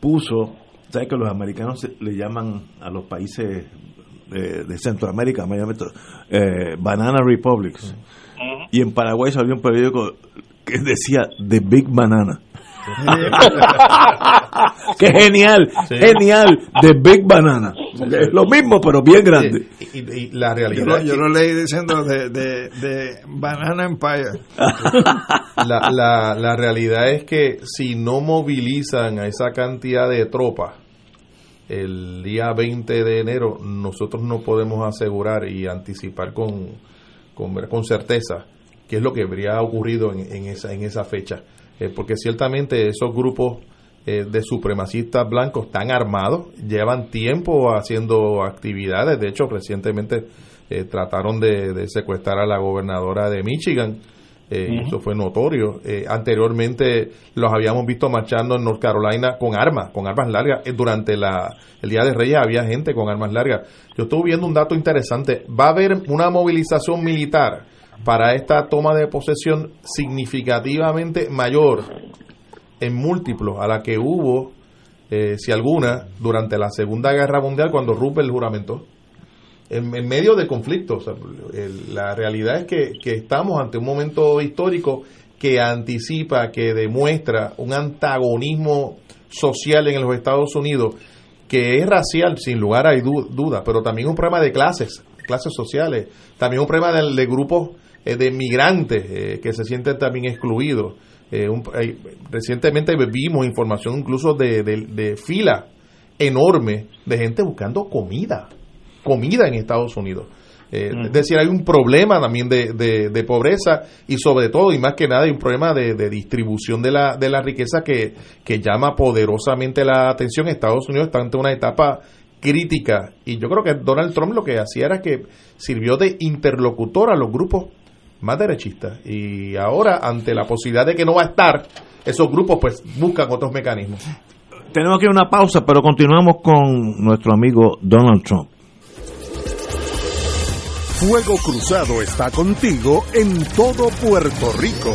puso, ¿sabes que los americanos le llaman a los países de, Centroamérica, eh, Banana Republics? Y en Paraguay salió un periódico que decía The Big Banana. [LAUGHS] Qué genial, genial, de Big Banana. Es lo mismo, pero bien grande. Y, la realidad. Yo, yo lo leí diciendo de, de, de Banana Empire. [LAUGHS] la, la, la realidad es que si no movilizan a esa cantidad de tropas el día 20 de enero, nosotros no podemos asegurar y anticipar con, con, con certeza qué es lo que habría ocurrido en, en esa, en esa fecha. Eh, porque ciertamente esos grupos eh, de supremacistas blancos están armados, llevan tiempo haciendo actividades, de hecho recientemente eh, trataron de, secuestrar a la gobernadora de Michigan, eso fue notorio. anteriormente los habíamos visto marchando en North Carolina con armas, con armas largas. durante la, el Día de Reyes había gente con armas largas. Yo estuve viendo un dato interesante. Va a haber una movilización militar para esta toma de posesión significativamente mayor en múltiplos a la que hubo, eh, si alguna, durante la Segunda Guerra Mundial cuando Rupert juramentó. En, en medio de conflictos. la realidad es que, que estamos ante un momento histórico que anticipa, que demuestra un antagonismo social en los Estados Unidos que es racial, sin lugar a dudas, pero también un problema de clases, clases sociales, también un problema de, de grupos eh, de migrantes eh, que se sienten también excluidos. Eh, recientemente vimos información incluso de, de, fila enorme de gente buscando comida, comida en Estados Unidos. Es decir, hay un problema también de, de, pobreza y sobre todo, y más que nada, hay un problema de, distribución de la, de la riqueza que, que llama poderosamente la atención. Estados Unidos está ante una etapa crítica y yo creo que Donald Trump lo que hacía era que sirvió de interlocutor a los grupos más derechista Y ahora, ante la posibilidad de que no va a estar, esos grupos pues buscan otros mecanismos. Tenemos que ir a una pausa, pero continuamos con nuestro amigo Donald Trump. Fuego Cruzado está contigo en todo Puerto Rico.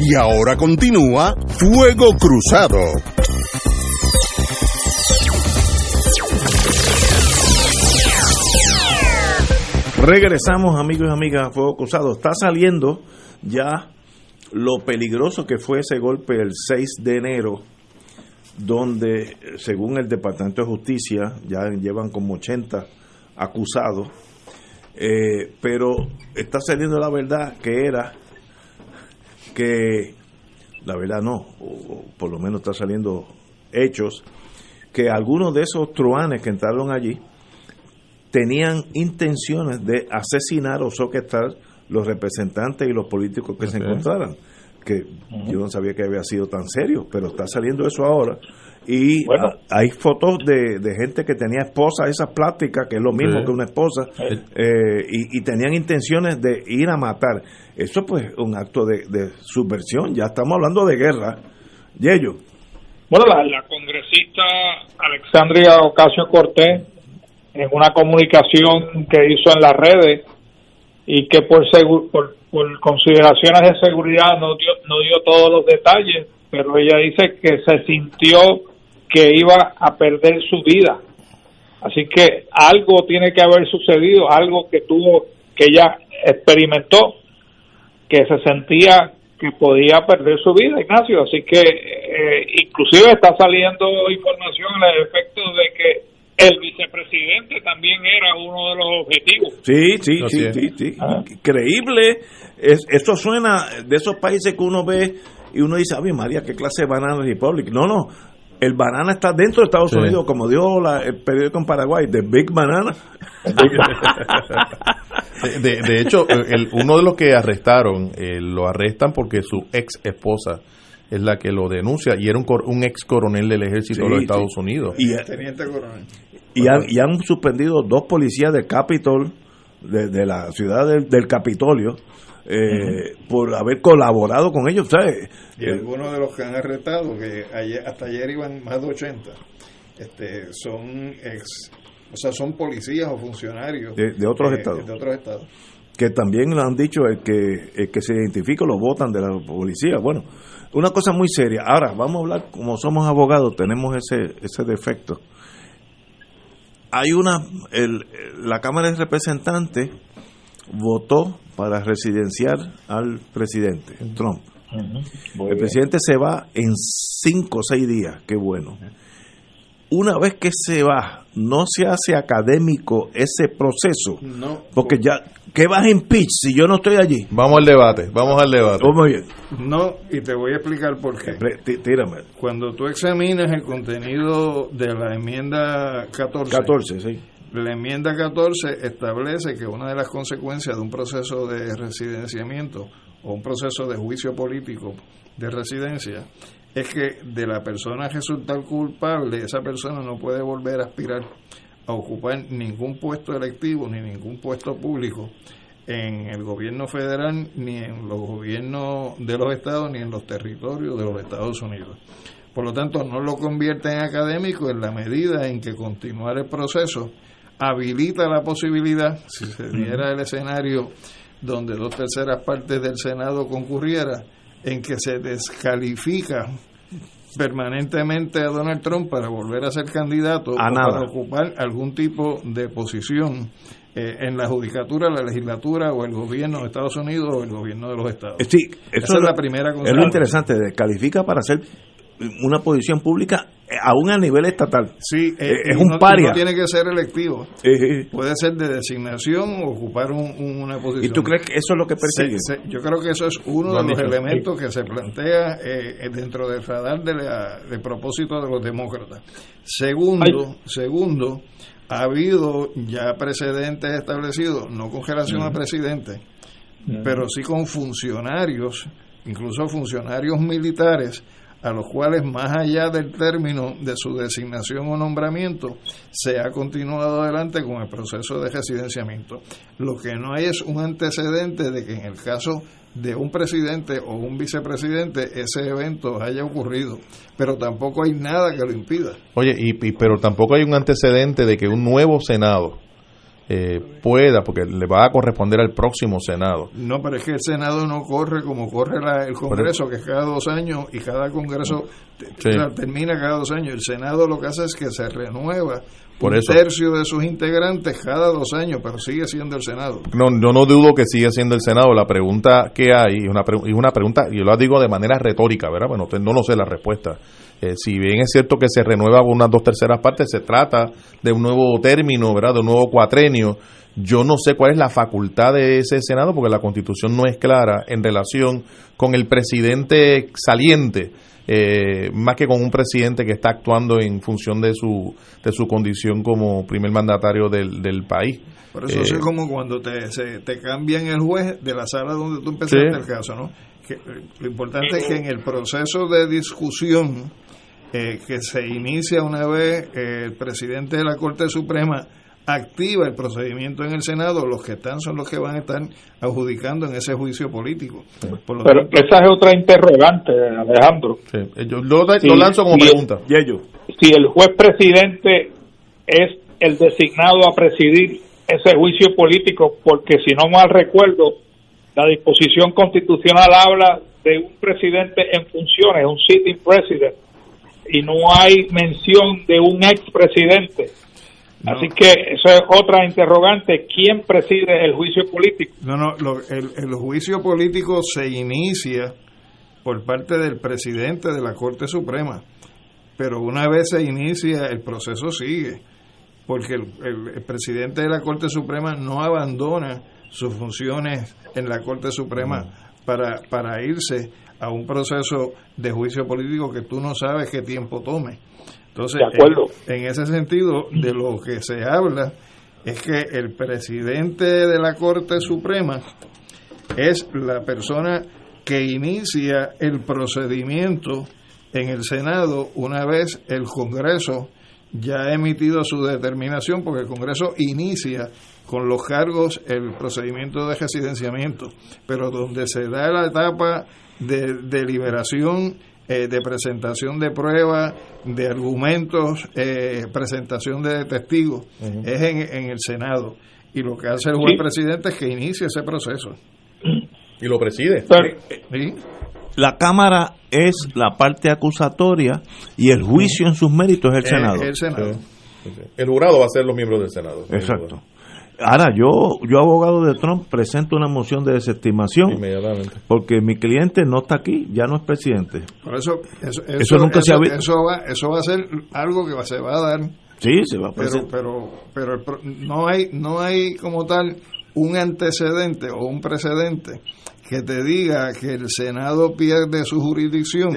Y ahora continúa Fuego Cruzado. Regresamos, amigos y amigas, a Fuego Cruzado. Está saliendo ya lo peligroso que fue ese golpe el 6 de enero, donde, según el Departamento de Justicia, ya llevan como 80 acusados, eh, pero está saliendo la verdad que era que, la verdad no, o por lo menos está saliendo hechos, que algunos de esos truanes que entraron allí, tenían intenciones de asesinar o soquetar los representantes y los políticos que se encontraran. Que yo no sabía que había sido tan serio, pero está saliendo eso ahora. Y hay fotos de, gente que tenía esposa, esas plásticas, que es lo mismo que una esposa, eh, y, tenían intenciones de ir a matar. Eso pues un acto de, subversión, ya estamos hablando de guerra. Y ellos. Bueno, la, la congresista Alexandria Ocasio Cortés en una comunicación que hizo en las redes y que por, por, por consideraciones de seguridad no dio, no dio todos los detalles, pero ella dice que se sintió que iba a perder su vida. Así que algo tiene que haber sucedido, algo que tuvo, que ella experimentó, que se sentía que podía perder su vida, Ignacio. Así que eh, inclusive está saliendo información al efecto de que el vicepresidente también era uno de los objetivos. Sí, sí, sí, sí, ah. Increíble. Es, esto suena de esos países que uno ve y uno dice, ay María, ¿qué clase de banana Republic? No, no. El banana está dentro de Estados Unidos, como dio la, el periódico en Paraguay, The Big Banana. [LAUGHS] de, hecho, el, uno de los que arrestaron, eh, lo arrestan porque su ex esposa es la que lo denuncia y era un, un ex coronel del ejército de los Estados Unidos. Y, Teniente coronel. Y han, suspendido dos policías del Capitol, de, la ciudad del, Capitolio, eh, por haber colaborado con ellos. ¿sabes? Y eh, algunos de los que han arrestado, que hasta ayer iban más de 80, este, son ex, o sea, son policías o funcionarios de, otros estados. De otros estados. Que también lo han dicho, el que, el que se identifica lo votan de la policía. Bueno, una cosa muy seria. Ahora, vamos a hablar, como somos abogados, tenemos ese, ese defecto hay una, el, la Cámara de Representantes votó para residenciar al presidente Trump. el presidente se va en cinco o seis días, qué bueno. Una vez que se va, no se hace académico ese proceso, no, porque ya ¿Qué vas a impeach si yo no estoy allí? Vamos al debate, vamos al debate. Oh, muy bien. No, y te voy a explicar por qué. Tírame. Cuando tú examinas el contenido de la enmienda 14, 14 sí. La enmienda 14 establece que una de las consecuencias de un proceso de residenciamiento o un proceso de juicio político de residencia es que de la persona resultar culpable, esa persona no puede volver a aspirar a ocupar ningún puesto electivo ni ningún puesto público en el gobierno federal, ni en los gobiernos de los estados, ni en los territorios de los Estados Unidos. Por lo tanto, no lo convierte en académico en la medida en que continuar el proceso habilita la posibilidad, si se diera el escenario donde dos terceras partes del Senado concurriera, en que se descalifica permanentemente a Donald Trump para volver a ser candidato o para ocupar algún tipo de posición eh, en la judicatura, la legislatura o el gobierno de Estados Unidos o el gobierno de los estados. Sí, eso es, la primera Es lo interesante, descalifica para ser una posición pública aún a nivel estatal. Sí, eh, es un paria. No tiene que ser electivo. Puede ser de designación o ocupar una posición. ¿Y tú crees que eso es lo que persigue? yo creo que eso es uno de los elementos que se plantea eh, dentro del radar de, propósito de los demócratas. Segundo, segundo, ha habido ya precedentes establecidos, no con relación a presidente, pero sí con funcionarios, incluso funcionarios militares a los cuales más allá del término de su designación o nombramiento se ha continuado adelante con el proceso de residenciamiento. Lo que no hay es un antecedente de que en el caso de un presidente o un vicepresidente ese evento haya ocurrido, pero tampoco hay nada que lo impida. Oye, y pero tampoco hay un antecedente de que un nuevo Senado eh, pueda, porque le va a corresponder al próximo Senado. No, pero es que el Senado no corre como corre el Congreso, que es cada dos años y cada Congreso termina cada dos años. El Senado lo que hace es que se renueva un tercio de sus integrantes cada dos años, pero sigue siendo el Senado. No, yo no dudo que sigue siendo el Senado. La pregunta que hay es una, una pregunta, y yo la digo de manera retórica, ¿verdad? Bueno, no lo sé la respuesta. Eh, si bien es cierto que se renueva unas dos terceras partes, se trata de un nuevo término, ¿verdad? De un nuevo cuatrenio. Yo no sé cuál es la facultad de ese Senado, porque la Constitución no es clara en relación con el presidente saliente eh, más que con un presidente que está actuando en función de su, de su condición como primer mandatario del, del país. Por eso es eh, como cuando te, se, te cambian el juez de la sala donde tú empezaste el caso, ¿no? Que, eh, lo importante es que en el proceso de discusión que se inicia una vez el presidente de la Corte Suprema activa el procedimiento en el Senado, los que están son los que van a estar adjudicando en ese juicio político. Pero esa es otra interrogante, Alejandro. Yo lo, lanzo como pregunta. y ellos. Si el juez presidente es el designado a presidir ese juicio político, porque si no mal recuerdo, la disposición constitucional habla de un presidente en funciones, un sitting president, y no hay mención de un expresidente. Así que eso es otra interrogante. ¿Quién preside el juicio político? No, no, el, el, juicio político se inicia por parte del presidente de la Corte Suprema, pero una vez se inicia, el proceso sigue, porque el, el presidente de la Corte Suprema no abandona sus funciones en la Corte Suprema para, para irse a un proceso de juicio político que tú no sabes qué tiempo tome. Entonces, En, ese sentido, de lo que se habla es que el presidente de la Corte Suprema es la persona que inicia el procedimiento en el Senado una vez el Congreso ya ha emitido su determinación, porque el Congreso inicia con los cargos el procedimiento de residenciamiento, pero donde se da la etapa de deliberación eh, de presentación de pruebas, de argumentos, eh, presentación de testigos, es en, el Senado. Y lo que hace el juez presidente es que inicie ese proceso. Y lo preside. La Cámara es la parte acusatoria y el juicio en sus méritos es el Senado. El, Senado. el jurado va a ser los miembros del Senado. Exacto. Ahora, yo, yo abogado de Trump, presento una moción de desestimación. Inmediatamente. Porque mi cliente no está aquí, ya no es presidente. Por eso, eso, nunca se ha Eso va, eso va a ser algo que se va a dar. Sí, se va a pero, pero, pero no hay, no hay como tal un antecedente o un precedente que te diga que el Senado pierde su jurisdicción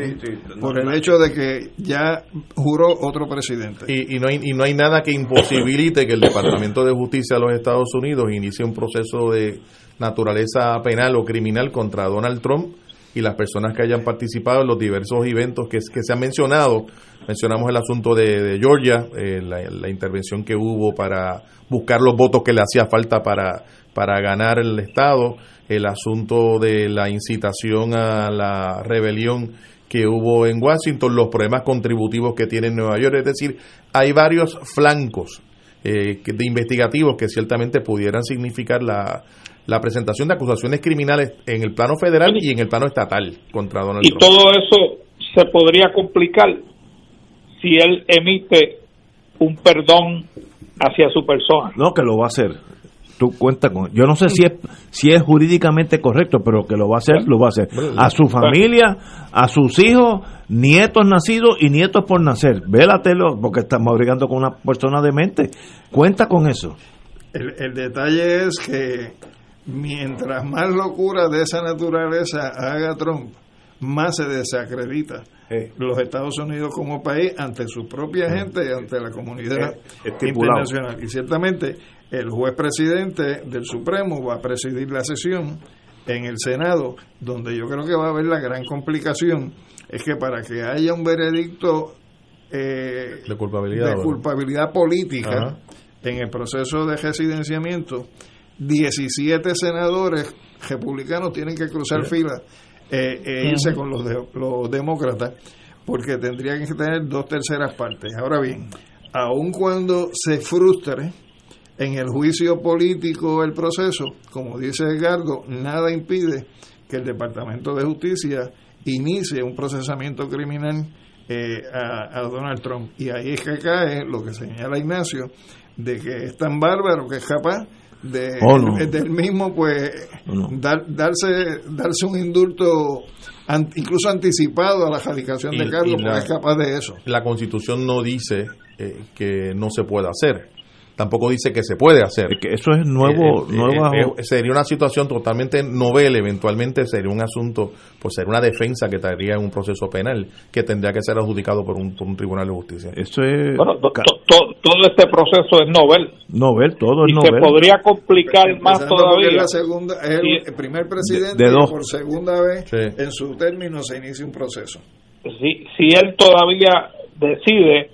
por el hecho de que ya juró otro presidente. Y, no hay, y no hay nada que imposibilite que el Departamento de Justicia de los Estados Unidos inicie un proceso de naturaleza penal o criminal contra Donald Trump y las personas que hayan participado en los diversos eventos que, que se han mencionado. Mencionamos el asunto de, Georgia, eh, la, la intervención que hubo para buscar los votos que le hacía falta para, para ganar el Estado el asunto de la incitación a la rebelión que hubo en Washington, los problemas contributivos que tiene Nueva York, es decir, hay varios flancos eh, de investigativos que ciertamente pudieran significar la, la presentación de acusaciones criminales en el plano federal y en el plano estatal contra Donald Trump. Y todo eso se podría complicar si él emite un perdón hacia su persona. No, que lo va a hacer tú cuenta con yo no sé si es si es jurídicamente correcto pero que lo va a hacer lo va a hacer. A su familia a sus hijos nietos nacidos y nietos por nacer. Vélatelo porque estamos brigando con una persona de mente cuenta con eso. El, el detalle es que mientras más locura de esa naturaleza haga Trump más se desacredita los Estados Unidos como país ante su propia gente y ante la comunidad internacional. Y ciertamente el juez presidente del Supremo va a presidir la sesión en el Senado, donde yo creo que va a haber la gran complicación, es que para que haya un veredicto eh, de culpabilidad, de culpabilidad política en el proceso de residenciamiento, 17 senadores republicanos tienen que cruzar fila eh, e irse con los, los demócratas, porque tendrían que tener dos terceras partes. Ahora bien, aun cuando se frustre, en el juicio político el proceso, como dice Edgardo, nada impide que el Departamento de Justicia inicie un procesamiento criminal eh, a, a, Donald Trump. Y ahí es que cae lo que señala Ignacio, de que es tan bárbaro que es capaz de Oh, no. del mismo pues No. dar- darse darse un indulto an- incluso anticipado a la radicación de y porque la- es capaz de eso La constitución no dice eh, que no se puede hacer. Tampoco dice que se puede hacer. que eso es nuevo- Eh, eh, nueva- eh, eh, sería una situación totalmente novel, eventualmente sería un asunto, pues sería una defensa que traería en un proceso penal que tendría que ser adjudicado por un, por un tribunal de justicia. Eso es Bueno, to- to- to- todo este proceso es novel novel, todo es y se novel. podría complicar más es todavía. la segunda es el, el primer presidente De- de y dos. por segunda vez en su término se inicia un proceso si, si él todavía decide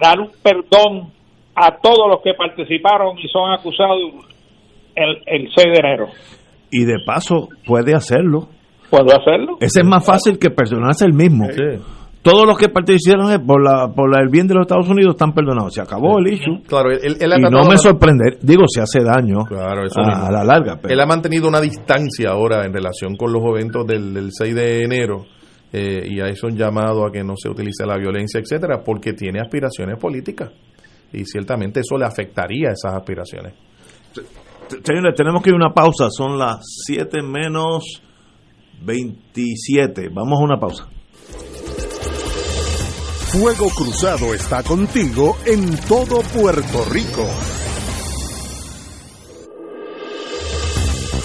dar un perdón a todos los que participaron y son acusados el, el 6 de enero. Y de paso puede hacerlo. ¿Puedo hacerlo? Ese es más fácil que perdonarse el mismo. Todos los que participaron por la por la- el bien de los Estados Unidos están perdonados. Se acabó el issue. Claro, él, él ha y no me de- sorprende, digo, se hace daño Claro, eso a, mismo. a la larga. pero- Él ha mantenido una distancia ahora en relación con los eventos del, del 6 de enero eh, y a eso un llamado a que no se utilice la violencia, etcétera, porque tiene aspiraciones políticas y ciertamente eso le afectaría a esas aspiraciones. Señores, tenemos que ir a una pausa. Son las 7 menos 27. Vamos a una pausa. Fuego Cruzado está contigo en todo Puerto Rico.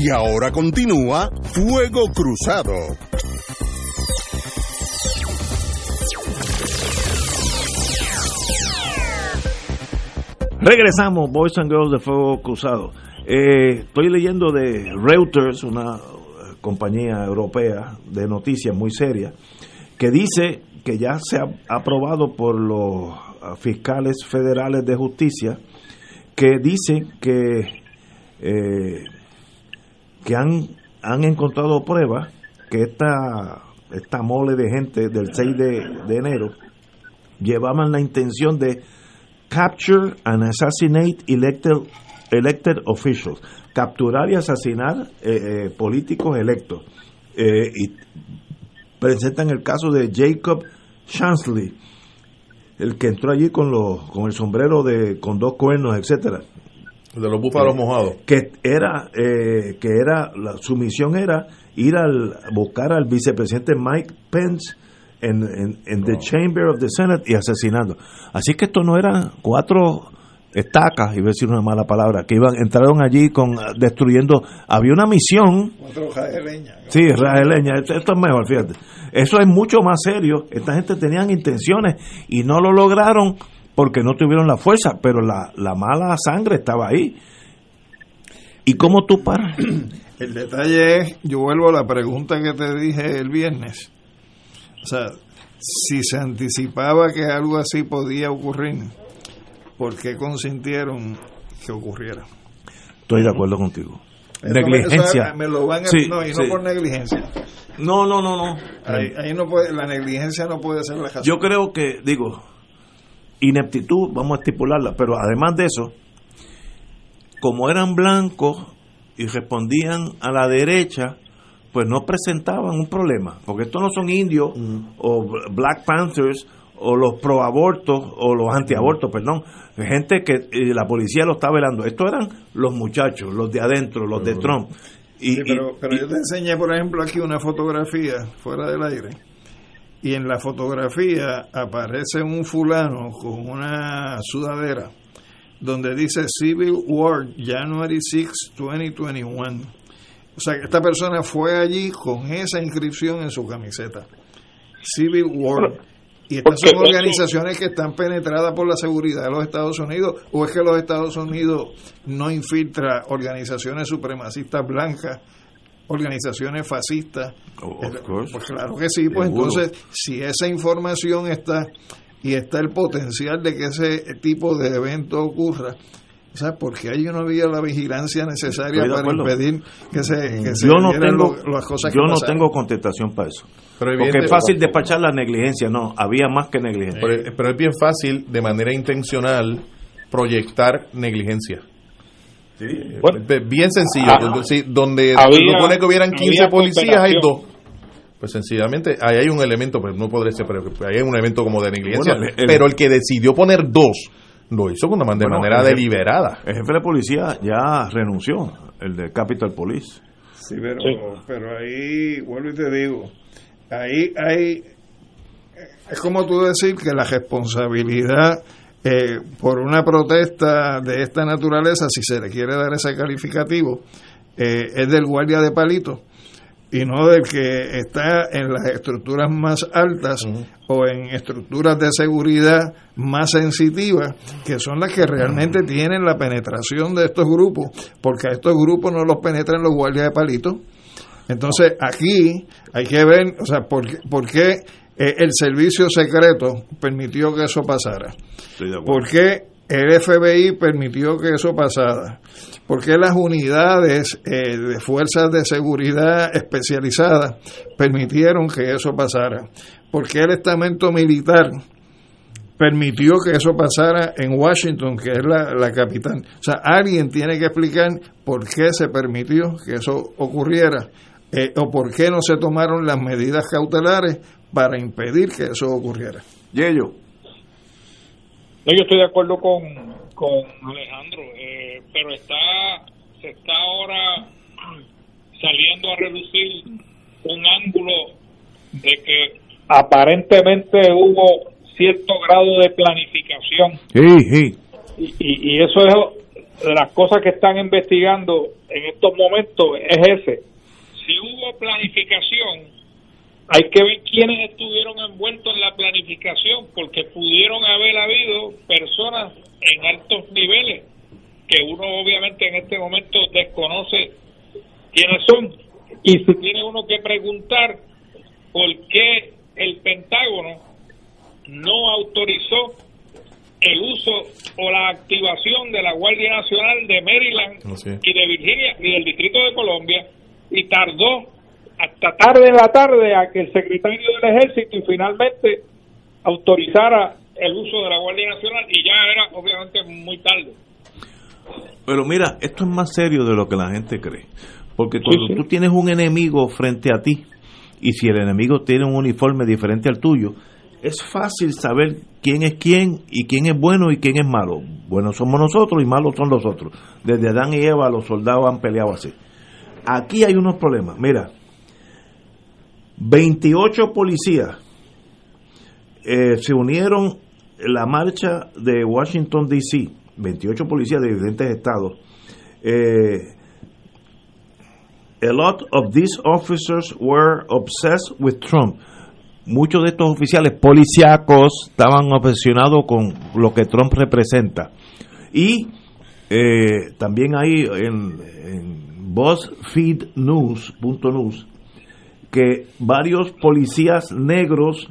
Y ahora continúa Fuego Cruzado. Regresamos, Boys and Girls de Fuego Cruzado. Eh, estoy leyendo de Reuters, una eh, compañía europea de noticias muy seria, que dice que ya se ha aprobado por los ah, fiscales federales de justicia, que dicen que, eh, que han, han encontrado pruebas que esta, esta mole de gente del 6 de, de enero llevaban la intención de capture and assassinate elected, elected officials, capturar y asesinar eh, eh, políticos electos. Eh, y presentan el caso de Jacob Chansley, el que entró allí con los con el sombrero de con dos cuernos, etcétera. De los búfalos mojados. Que era eh, que era la, su misión era ir al buscar al vicepresidente Mike Pence en, en, en the chamber of the Senate y asesinando. Así que esto no eran cuatro estacas, iba a decir una mala palabra, que iban entraron allí con destruyendo. Había una misión Otro hoja de leña. Sí, leña, esto, esto es mejor, fíjate. Eso es mucho más serio. Esta gente tenían intenciones y no lo lograron porque no tuvieron la fuerza, pero la, la mala sangre estaba ahí. ¿Y cómo tú paras? [CLEARS THROAT] El detalle es, yo vuelvo a la pregunta que te dije el viernes. O sea, si se anticipaba que algo así podía ocurrir, ¿por qué consintieron que ocurriera? Estoy de acuerdo contigo. Eso negligencia. Me, me lo van a, Sí, no, y sí. no por negligencia. No, no, no, no. Ahí, ahí no puede, la negligencia no puede ser la razón. Yo creo que, digo, ineptitud, vamos a estipularla, pero además de eso, como eran blancos y respondían a la derecha, pues no presentaban un problema, porque estos no son indios o Black Panthers o los pro abortos o los antiabortos, perdón, gente que eh, la policía lo está velando. Estos eran los muchachos, los de adentro, los de Trump. Y, Sí, pero, y- pero y- yo te enseñé, por ejemplo, aquí una fotografía fuera del aire. Y en la fotografía aparece un fulano con una sudadera donde dice Civil War January 6, 2021. O sea, que esta persona fue allí con esa inscripción en su camiseta. Civil War. Y estas son organizaciones que están penetradas por la seguridad de los Estados Unidos, o es que los Estados Unidos no infiltra organizaciones supremacistas blancas, organizaciones fascistas. Eh, Pues claro que sí, pues Seguro. entonces, si esa información está y está el potencial de que ese tipo de evento ocurra, o sea, porque ahí no había la vigilancia necesaria para impedir que se, que se yo no tengo lo- las cosas yo que no pasaron. tengo contestación para eso Pero porque es fácil despachar la negligencia no había más que negligencia Pero, pero es bien fácil, de manera intencional, proyectar negligencia. Bien sencillo. Ah, donde- sí, donde había- se supone que hubieran 15 había policías, hay dos. Pues sencillamente, ahí hay un elemento, pues no podría ser, pero ahí hay un elemento como de negligencia. Bueno, el- el- pero el que decidió poner dos, lo hizo con una de Bueno, manera el jefe- deliberada. el jefe de policía ya renunció el de Capitol Police Sí, pero, pero ahí, vuelvo y te digo, ahí hay, es como tú decir que la responsabilidad eh, por una protesta de esta naturaleza, si se le quiere dar ese calificativo, eh, es del guardia de palito y no del que está en las estructuras más altas o en estructuras de seguridad más sensitivas, que son las que realmente tienen la penetración de estos grupos, porque a estos grupos no los penetran los guardias de palito. Entonces, aquí hay que ver, o sea, por, qué- por qué eh, el servicio secreto permitió que eso pasara. ¿Por qué el FBI permitió que eso pasara? ¿Por qué las unidades eh, de fuerzas de seguridad especializadas permitieron que eso pasara? ¿Por qué el estamento militar permitió que eso pasara en Washington, que es la, la capital? O sea, alguien tiene que explicar por qué se permitió que eso ocurriera eh, o por qué no se tomaron las medidas cautelares para impedir que eso ocurriera. Yello No, yo estoy de acuerdo con, con Alejandro, eh, pero está se está ahora saliendo a reducir un ángulo de que aparentemente hubo cierto grado de planificación. Sí sí. Y, y, y eso es de las cosas que están investigando en estos momentos es ese. Si hubo planificación hay que ver quiénes estuvieron envueltos en la planificación, porque pudieron haber habido personas en altos niveles que uno obviamente en este momento desconoce quiénes son. Y si tiene uno que preguntar por qué el Pentágono no autorizó el uso o la activación de la Guardia Nacional de Maryland y de Virginia y del Distrito de Colombia y tardó hasta tarde en la tarde a que el secretario del ejército finalmente autorizara el uso de la Guardia Nacional y ya era obviamente muy tarde. Pero mira, esto es más serio de lo que la gente cree. Porque cuando tú tienes un enemigo frente a ti, y si el enemigo tiene un uniforme diferente al tuyo, es fácil saber quién es quién y quién es bueno y quién es malo. Buenos somos nosotros y malos son los otros. Desde Adán y Eva los soldados han peleado así. Aquí hay unos problemas. Mira, 28 policías eh, se unieron en la marcha de Washington, D.C., 28 policías de diferentes estados. Eh, a lot of these officers were obsessed with Trump. Muchos de estos oficiales policíacos estaban obsesionados con lo que Trump representa. Y eh, también hay en, en BuzzFeedNews.news que varios policías negros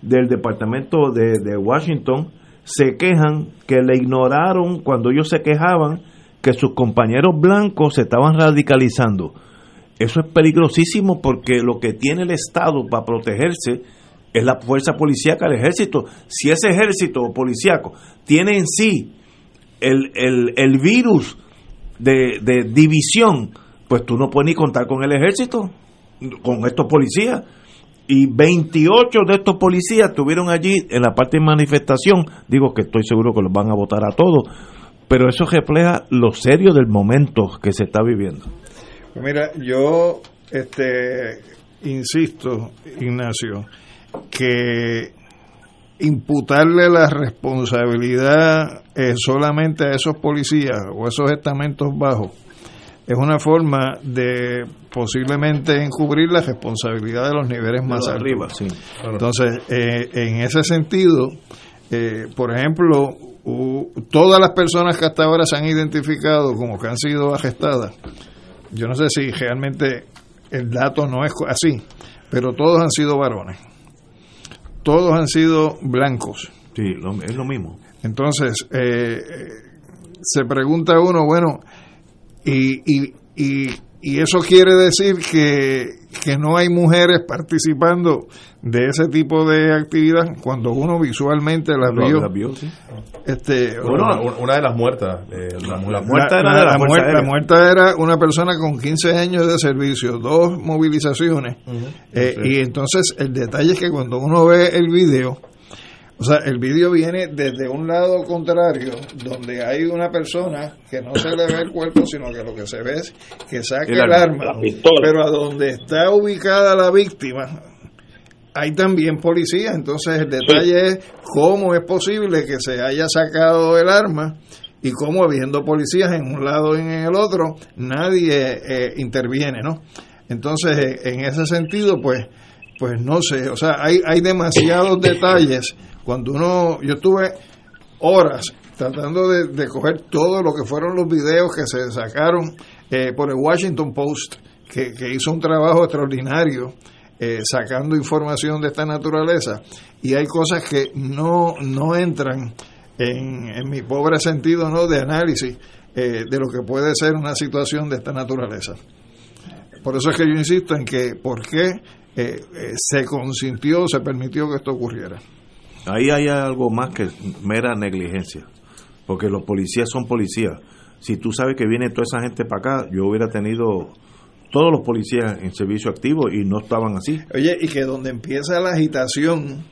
del departamento de, Washington se quejan que le ignoraron cuando ellos se quejaban que sus compañeros blancos se estaban radicalizando. Eso es peligrosísimo porque lo que tiene el Estado para protegerse es la fuerza policíaca, el ejército. Si ese ejército policíaco tiene en sí el, el, el virus de, de división, pues tú no puedes ni contar con el ejército, con estos policías. Y 28 de estos policías estuvieron allí en la parte de manifestación. Digo que estoy seguro que los van a votar a todos. Pero eso refleja lo serio del momento que se está viviendo. Pues mira, yo este, insisto, Ignacio, que imputarle la responsabilidad eh, solamente a esos policías o esos estamentos bajos es una forma de posiblemente encubrir la responsabilidad de los niveles más arriba. Entonces, eh, en ese sentido, eh, por ejemplo, todas las personas que hasta ahora se han identificado como que han sido arrestadas, yo no sé si realmente el dato no es así, pero todos han sido varones. Todos han sido blancos. Sí, es lo mismo. Entonces, eh, se pregunta uno, bueno, y, y, y, y eso quiere decir que, que no hay mujeres participando de ese tipo de actividad cuando uno visualmente las vio. este, una, de las muertas. Eh, la, muerta era la, muerta, era una persona con 15 años de servicio, dos movilizaciones. Eh, y entonces el detalle es que cuando uno ve el video, o sea, el vídeo viene desde un lado contrario, donde hay una persona que no se le ve el cuerpo, sino que lo que se ve es que saca el, arma, pero a donde está ubicada la víctima, hay también policías. Entonces, el detalle es cómo es posible que se haya sacado el arma y cómo, habiendo policías en un lado y en el otro, nadie eh, interviene, ¿no? Entonces, en ese sentido, pues, pues no sé, o sea, hay, hay demasiados detalles cuando uno, yo estuve horas tratando de, coger todo lo que fueron los videos que se sacaron eh, por el Washington Post, que, hizo un trabajo extraordinario eh, sacando información de esta naturaleza, y hay cosas que no, no entran en, en mi pobre sentido ¿no? de análisis eh, de lo que puede ser una situación de esta naturaleza. Por eso es que yo insisto en que por qué se consintió, se permitió que esto ocurriera. Ahí hay algo más que mera negligencia, porque los policías son policías. Si tú sabes que viene toda esa gente para acá, yo hubiera tenido todos los policías en servicio activo y no estaban así. Oye, y que donde empieza la agitación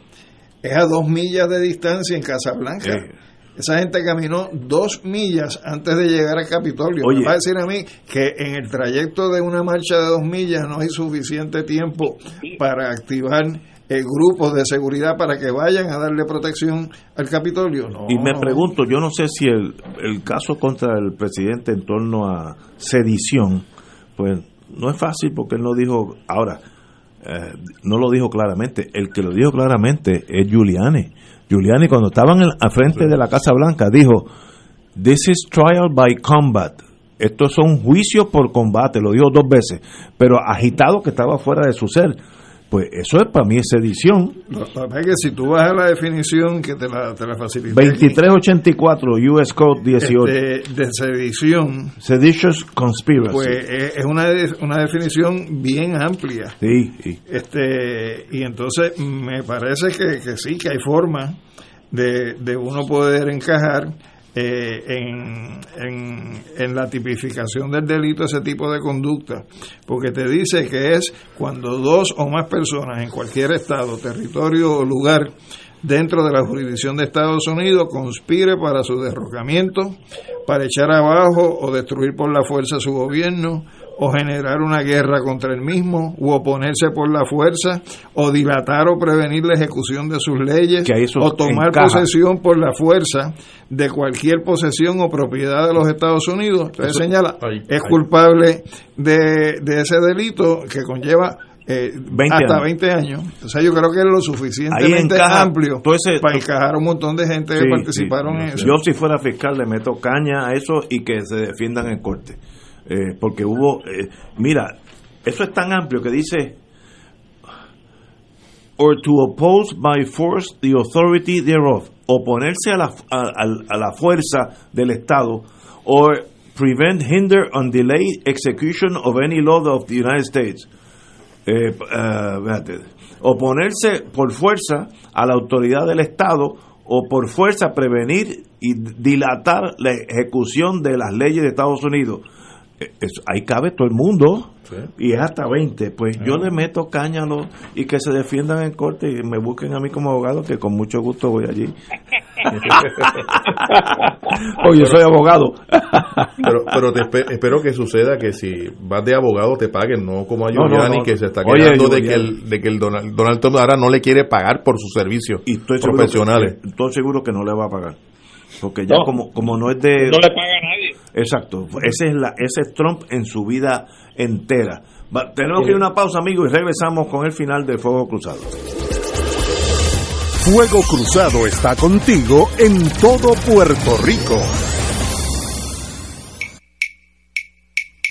es a dos millas de distancia en Casablanca. Eh. Esa gente caminó dos millas antes de llegar al Capitolio. Oye, Me va a decir a mí que en el trayecto de una marcha de dos millas no hay suficiente tiempo para activar el grupo de seguridad para que vayan a darle protección al Capitolio. Y me pregunto, yo no sé si el, el caso contra el presidente en torno a sedición, pues no es fácil porque él no dijo, ahora, eh, no lo dijo claramente, el que lo dijo claramente es Giuliani. Giuliani cuando estaban al frente de la Casa Blanca dijo, this is trial by combat. Estos son juicios por combate, lo dijo dos veces, pero agitado que estaba fuera de su ser pues eso es para mí esa edición. es que si tú vas a la definición que te la, te la 2384 US Code 18. Este, de sedición. Seditious Conspiracy. Pues es una, una definición bien amplia. Sí, Este, y entonces me parece que, que sí, que hay forma de, de uno poder encajar eh, en, en, la tipificación del delito ese tipo de conducta, porque te dice que es cuando dos o más personas en cualquier estado, territorio o lugar dentro de la jurisdicción de Estados Unidos conspire para su derrocamiento, para echar abajo o destruir por la fuerza su gobierno o generar una guerra contra el mismo, u oponerse por la fuerza, o dilatar o prevenir la ejecución de sus leyes, o tomar posesión por la fuerza de cualquier posesión o propiedad de los Estados Unidos. Entonces señala, es culpable de, de ese delito que conlleva eh, hasta 20 años. O sea, yo creo que es lo suficientemente amplio para encajar un montón de gente que participaron en eso. Yo si fuera fiscal le meto caña a eso y que se defiendan en corte. Eh, porque hubo, eh, mira, eso es tan amplio que dice, or to oppose by force the authority thereof, oponerse a la, a, la fuerza del Estado, or prevent, hinder, and delay execution of any law of the United States. Eh, oponerse por fuerza a la autoridad del Estado o por fuerza prevenir y dilatar la ejecución de las leyes de Estados Unidos ahí cabe todo el mundo y es hasta 20. Pues yo le meto cáñalo y que se defiendan en corte y me busquen a mí como abogado, que con mucho gusto voy allí. [LAUGHS] Oye, soy abogado. pero pero te espero que suceda que si vas de abogado te paguen, no como a Giuliani que se está quejando de que el, de que el Donald, Donald Trump ahora no le quiere pagar por sus servicios y estoy profesionales. estoy seguro que no le va a pagar. Porque ya como, como no es de... No le paga nadie. Exacto. Ese es, la, ese es Trump en su vida entera. tenemos que ir a una pausa, amigos, y regresamos con el final de Fuego Cruzado. Fuego Cruzado está contigo en todo Puerto Rico.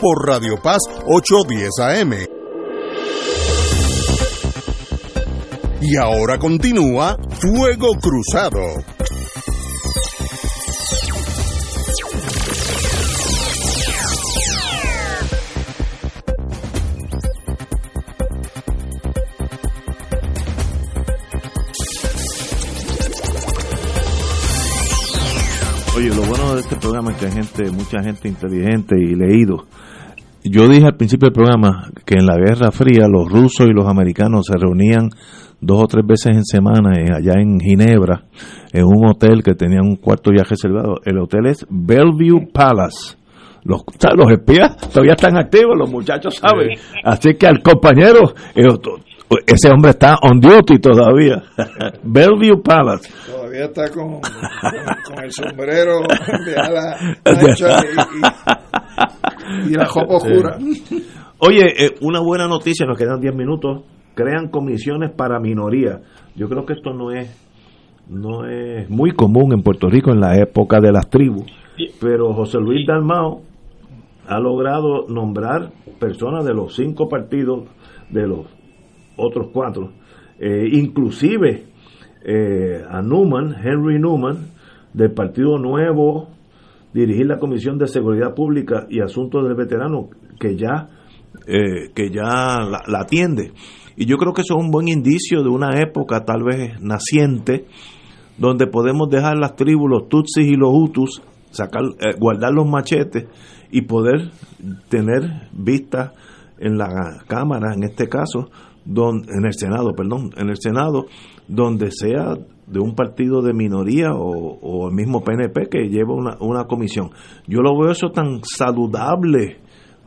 por Radio Paz 810 AM. Y ahora continúa Fuego Cruzado. Oye, lo bueno de este programa es que hay gente, mucha gente inteligente y leído. Yo dije al principio del programa que en la Guerra Fría los rusos y los americanos se reunían dos o tres veces en semana allá en Ginebra, en un hotel que tenía un cuarto ya reservado. El hotel es Bellevue Palace. Los, los espías todavía están activos, los muchachos saben. Así que al compañero, ese hombre está on duty todavía. [LAUGHS] Bellevue Palace. Todavía está con, con, el sombrero [LAUGHS] de ala [LAUGHS] ancha y, la ropa [LAUGHS] oscura. Oye, eh, una buena noticia, nos quedan 10 minutos. Crean comisiones para minorías. Yo creo que esto no es no es muy común en Puerto Rico en la época de las tribus, pero José Luis Dalmao ha logrado nombrar personas de los cinco partidos de los otros cuatro, eh, inclusive eh, a Newman, Henry Newman, del Partido Nuevo, dirigir la Comisión de Seguridad Pública y Asuntos del Veterano, que ya, eh, que ya la, atiende. Y yo creo que eso es un buen indicio de una época tal vez naciente, donde podemos dejar las tribus, los Tutsis y los Hutus, sacar, guardar los machetes y poder tener vista en la Cámara, en este caso, en el Senado, perdón, en el Senado, donde sea de un partido de minoría o, o el mismo PNP que lleva una, una comisión. Yo lo veo eso tan saludable,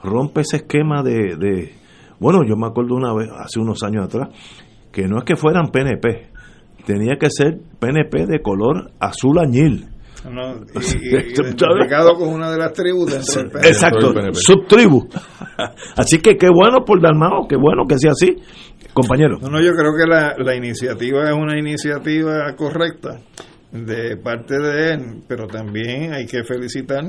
rompe ese esquema de, de, bueno, yo me acuerdo una vez, hace unos años atrás, que no es que fueran PNP, tenía que ser PNP de color azul añil. No, y, [LAUGHS] y, con una de las tribus dentro del PNP. Exacto, subtribu. [LAUGHS] Así que qué bueno por Dalmao, qué bueno que sea así, compañero. No, no, yo creo que la, la iniciativa es una iniciativa correcta de parte de él, pero también hay que felicitar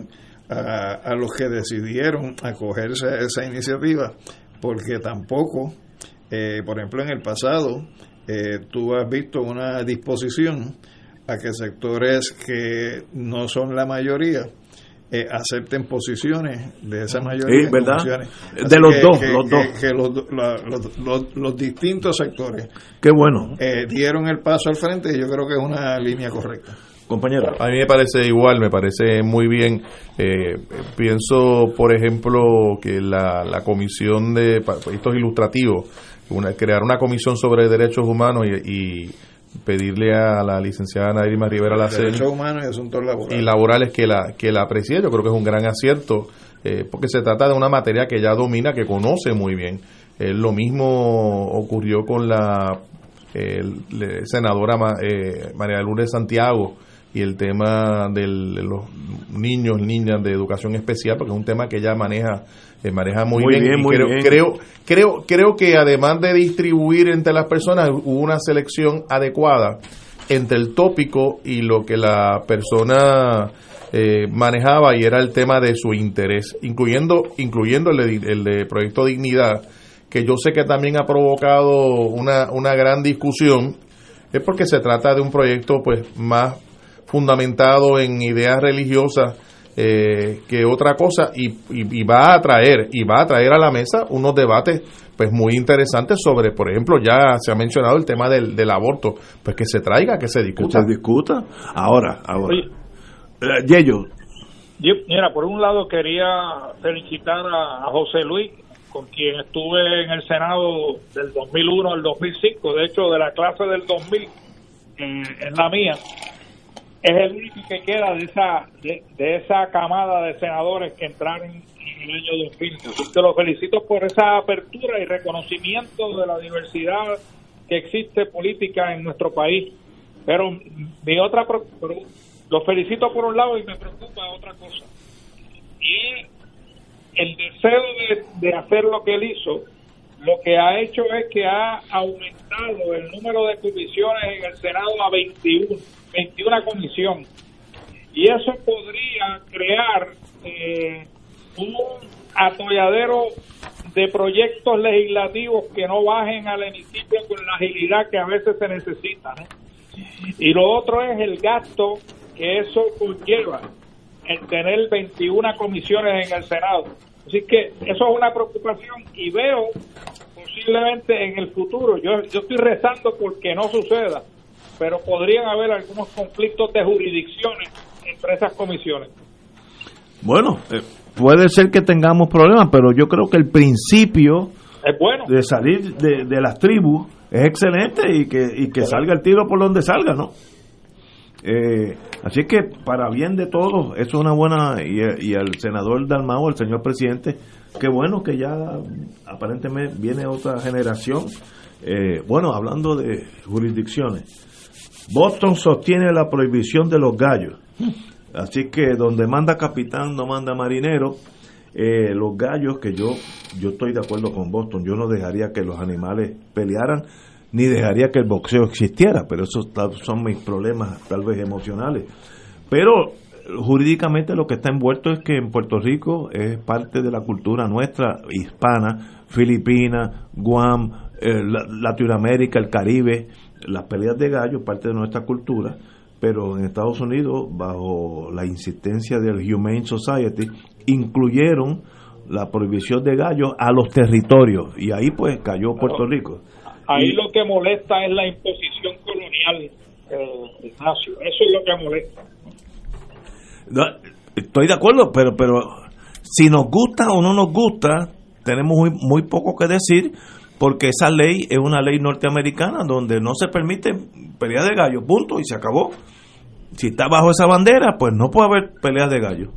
a, a los que decidieron acogerse a esa iniciativa, porque tampoco, eh, por ejemplo, en el pasado, eh, tú has visto una disposición a que sectores que no son la mayoría eh, acepten posiciones de esa mayoría. Sí, ¿verdad? De los que, dos, que, los dos. Que, los, la, los, los, los, distintos sectores Qué bueno. eh, dieron el paso al frente y yo creo que es una línea correcta. Compañero. A mí me parece igual, me parece muy bien. Eh, pienso, por ejemplo, que la, la comisión de estos ilustrativos, una, crear una comisión sobre derechos humanos y, y pedirle a la licenciada Nadirima Rivera la Derechos humanos y asuntos laborales. y laborales que la que la aprecie yo creo que es un gran acierto eh, porque se trata de una materia que ya domina que conoce muy bien eh, lo mismo ocurrió con la eh, senadora eh, María Lourdes Santiago y el tema del, de los niños, niñas de educación especial, porque es un tema que ella maneja, eh, maneja muy, Muy bien. bien, y muy creo, bien. creo, creo, creo que además de distribuir entre las personas, hubo una selección adecuada entre el tópico y lo que la persona eh, manejaba y era el tema de su interés, incluyendo, incluyendo el de, el de Proyecto Dignidad, que yo sé que también ha provocado una, una gran discusión, es porque se trata de un proyecto pues más fundamentado en ideas religiosas eh, que otra cosa y, y, y, va a traer y va a traer a la mesa unos debates pues muy interesantes sobre por ejemplo ya se ha mencionado el tema del, del aborto pues que se traiga que se discuta. Que se discuta. Ahora ahora. Eh, Yello yo, mira por un lado quería felicitar a, a José Luis con quien estuve en el Senado del 2001 al 2005 de hecho de la clase del 2000 eh, es la mía es el único que queda de esa de, esa camada de senadores que entraron en el año 2000. Así que lo felicito por esa apertura y reconocimiento de la diversidad que existe política en nuestro país. Pero mi otra lo felicito por un lado y me preocupa otra cosa. Y el deseo de, de hacer lo que él hizo lo que ha hecho es que ha aumentado el número de comisiones en el Senado a 21, 21 comisión. Y eso podría crear eh, un atolladero de proyectos legislativos que no bajen al hemiciclo con la agilidad que a veces se necesita. Y lo otro es el gasto que eso conlleva, el tener 21 comisiones en el Senado. Así que eso es una preocupación y veo posiblemente en el futuro, yo, yo estoy rezando porque no suceda, pero podrían haber algunos conflictos de jurisdicciones entre esas comisiones. Bueno, eh, puede ser que tengamos problemas, pero yo creo que el principio es bueno. de salir de, de las tribus es excelente y que, y que salga el tiro por donde salga, ¿no? Eh, así que para bien de todos, eso es una buena, y, y el senador Dalmao, el señor presidente, qué bueno que ya aparentemente viene otra generación. Eh, bueno, hablando de jurisdicciones, Boston sostiene la prohibición de los gallos, así que donde manda capitán no manda marinero. Eh, los gallos, que yo, yo estoy de acuerdo con Boston, yo no dejaría que los animales pelearan, ni dejaría que el boxeo existiera, pero esos son mis problemas tal vez emocionales. Pero jurídicamente lo que está envuelto es que en Puerto Rico es parte de la cultura nuestra hispana, Filipinas, Guam, eh, Latinoamérica, el Caribe, las peleas de gallos, parte de nuestra cultura, pero en Estados Unidos, bajo la insistencia del Humane Society, incluyeron la prohibición de gallos a los territorios y ahí pues cayó Puerto Rico. Ahí y, lo que molesta es la imposición colonial, eh, Ignacio. Eso es lo que molesta. No, estoy de acuerdo, pero pero si nos gusta o no nos gusta, tenemos muy, muy poco que decir porque esa ley es una ley norteamericana donde no se permite pelea de gallo, punto, y se acabó. Si está bajo esa bandera, pues no puede haber peleas de gallo.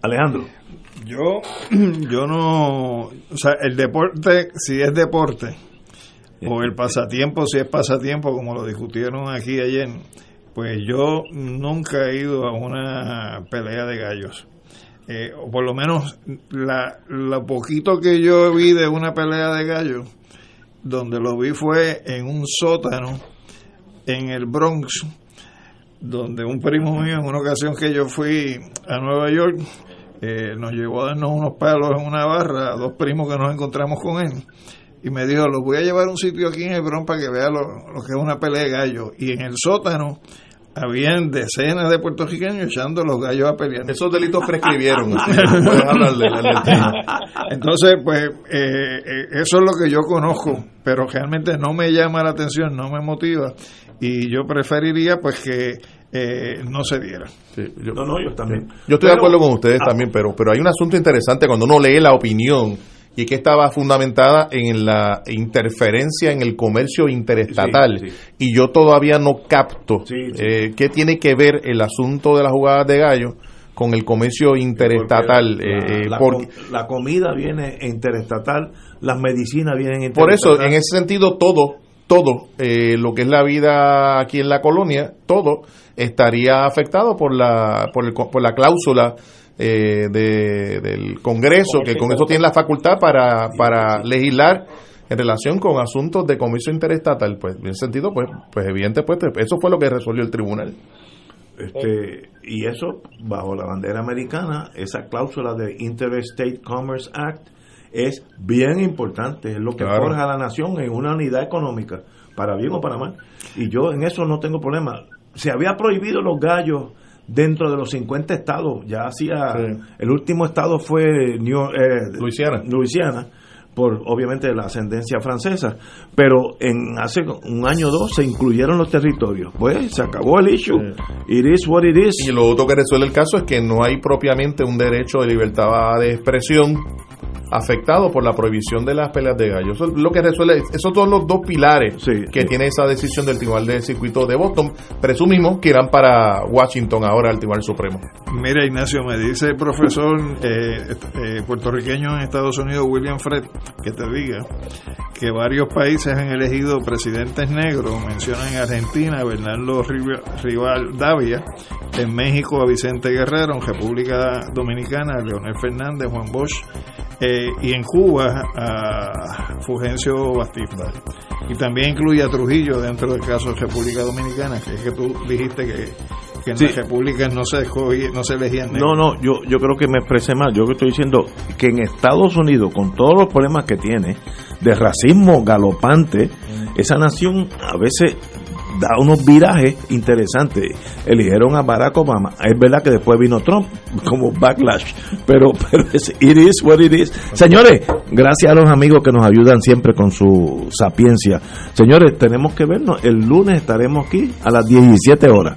Alejandro. Yo, [CLEARS THROAT] yo no, o sea, el deporte, si es deporte, o el pasatiempo, si es pasatiempo, como lo discutieron aquí ayer, pues yo nunca he ido a una pelea de gallos. Eh, o por lo menos la, lo poquito que yo vi de una pelea de gallos, donde lo vi fue en un sótano en el Bronx, donde un primo mío, en una ocasión que yo fui a Nueva York, eh, nos llevó a darnos unos palos en una barra, dos primos que nos encontramos con él, y me dijo, los voy a llevar a un sitio aquí en el Bronx para que vea lo, lo que es una pelea de gallos. Y en el sótano habían decenas de puertorriqueños echando los gallos a pelear. Esos delitos prescribieron. [LAUGHS] Entonces, pues, eh, eh, eso es lo que yo conozco, pero realmente no me llama la atención, no me motiva, y yo preferiría, pues, que eh, no se diera. yo, no, no, yo también. Yo estoy de acuerdo con ustedes también, pero, pero hay un asunto interesante cuando uno lee la opinión y que estaba fundamentada en la interferencia en el comercio interestatal. Y yo todavía no capto eh, qué tiene que ver el asunto de las jugadas de gallo con el comercio interestatal. La, eh, la, por- com- la comida viene interestatal, las medicinas vienen por interestatal. eso, en ese sentido, todo, todo eh, lo que es la vida aquí en la colonia, todo estaría afectado por la, por, el por la cláusula eh, de- del Congreso, que el Congreso tiene la facultad para, para legislar en relación con asuntos de comercio interestatal. Pues, en sentido, pues, pues evidente, pues, eso fue lo que resolvió el tribunal. Este, y eso, bajo la bandera americana, esa cláusula de Interstate Commerce Act es bien importante, es lo que Claro. forja a la nación en una unidad económica, para bien o para mal. Y yo en eso no tengo problema. Se había prohibido los gallos dentro de los 50 estados, ya hacía, Sí. el último estado fue New, eh, Luisiana. Luisiana, por obviamente la ascendencia francesa, pero en hace un año o dos se incluyeron los territorios. Pues se acabó el issue. It is what it is. Y lo otro que resuelve el caso es que no hay propiamente un derecho de libertad de expresión afectado por la prohibición de las peleas de gallos. Eso es lo que resuelve, esos son los dos pilares que tiene esa decisión del Tribunal de Circuito de Boston. Presumimos que irán para Washington ahora al Tribunal Supremo. Mira, Ignacio, me dice el profesor eh, eh, puertorriqueño en Estados Unidos, William Fred, que te diga que varios países han elegido presidentes negros. Mencionan en Argentina a Bernardo Riva- Rival Davia, en México a Vicente Guerrero, en República Dominicana a Leonel Fernández, Juan Bosch, eh, y en Cuba a Fulgencio Batista. Y también incluye a Trujillo dentro del caso de República Dominicana, que es que tú dijiste que, que en Sí. las repúblicas no se, escogía- no se elegían negros. No, no, yo, yo creo que me expresé mal. Yo que estoy diciendo que en Estados Unidos, con todos los problemas que tiene, de racismo galopante, esa nación a veces da unos virajes interesantes. Eligieron a Barack Obama. Es verdad que después vino Trump como backlash, pero, [LAUGHS] pero es, it is what it is. Señores, gracias a los amigos que nos ayudan siempre con su sapiencia. Señores, tenemos que vernos. El lunes estaremos aquí a las 17 horas.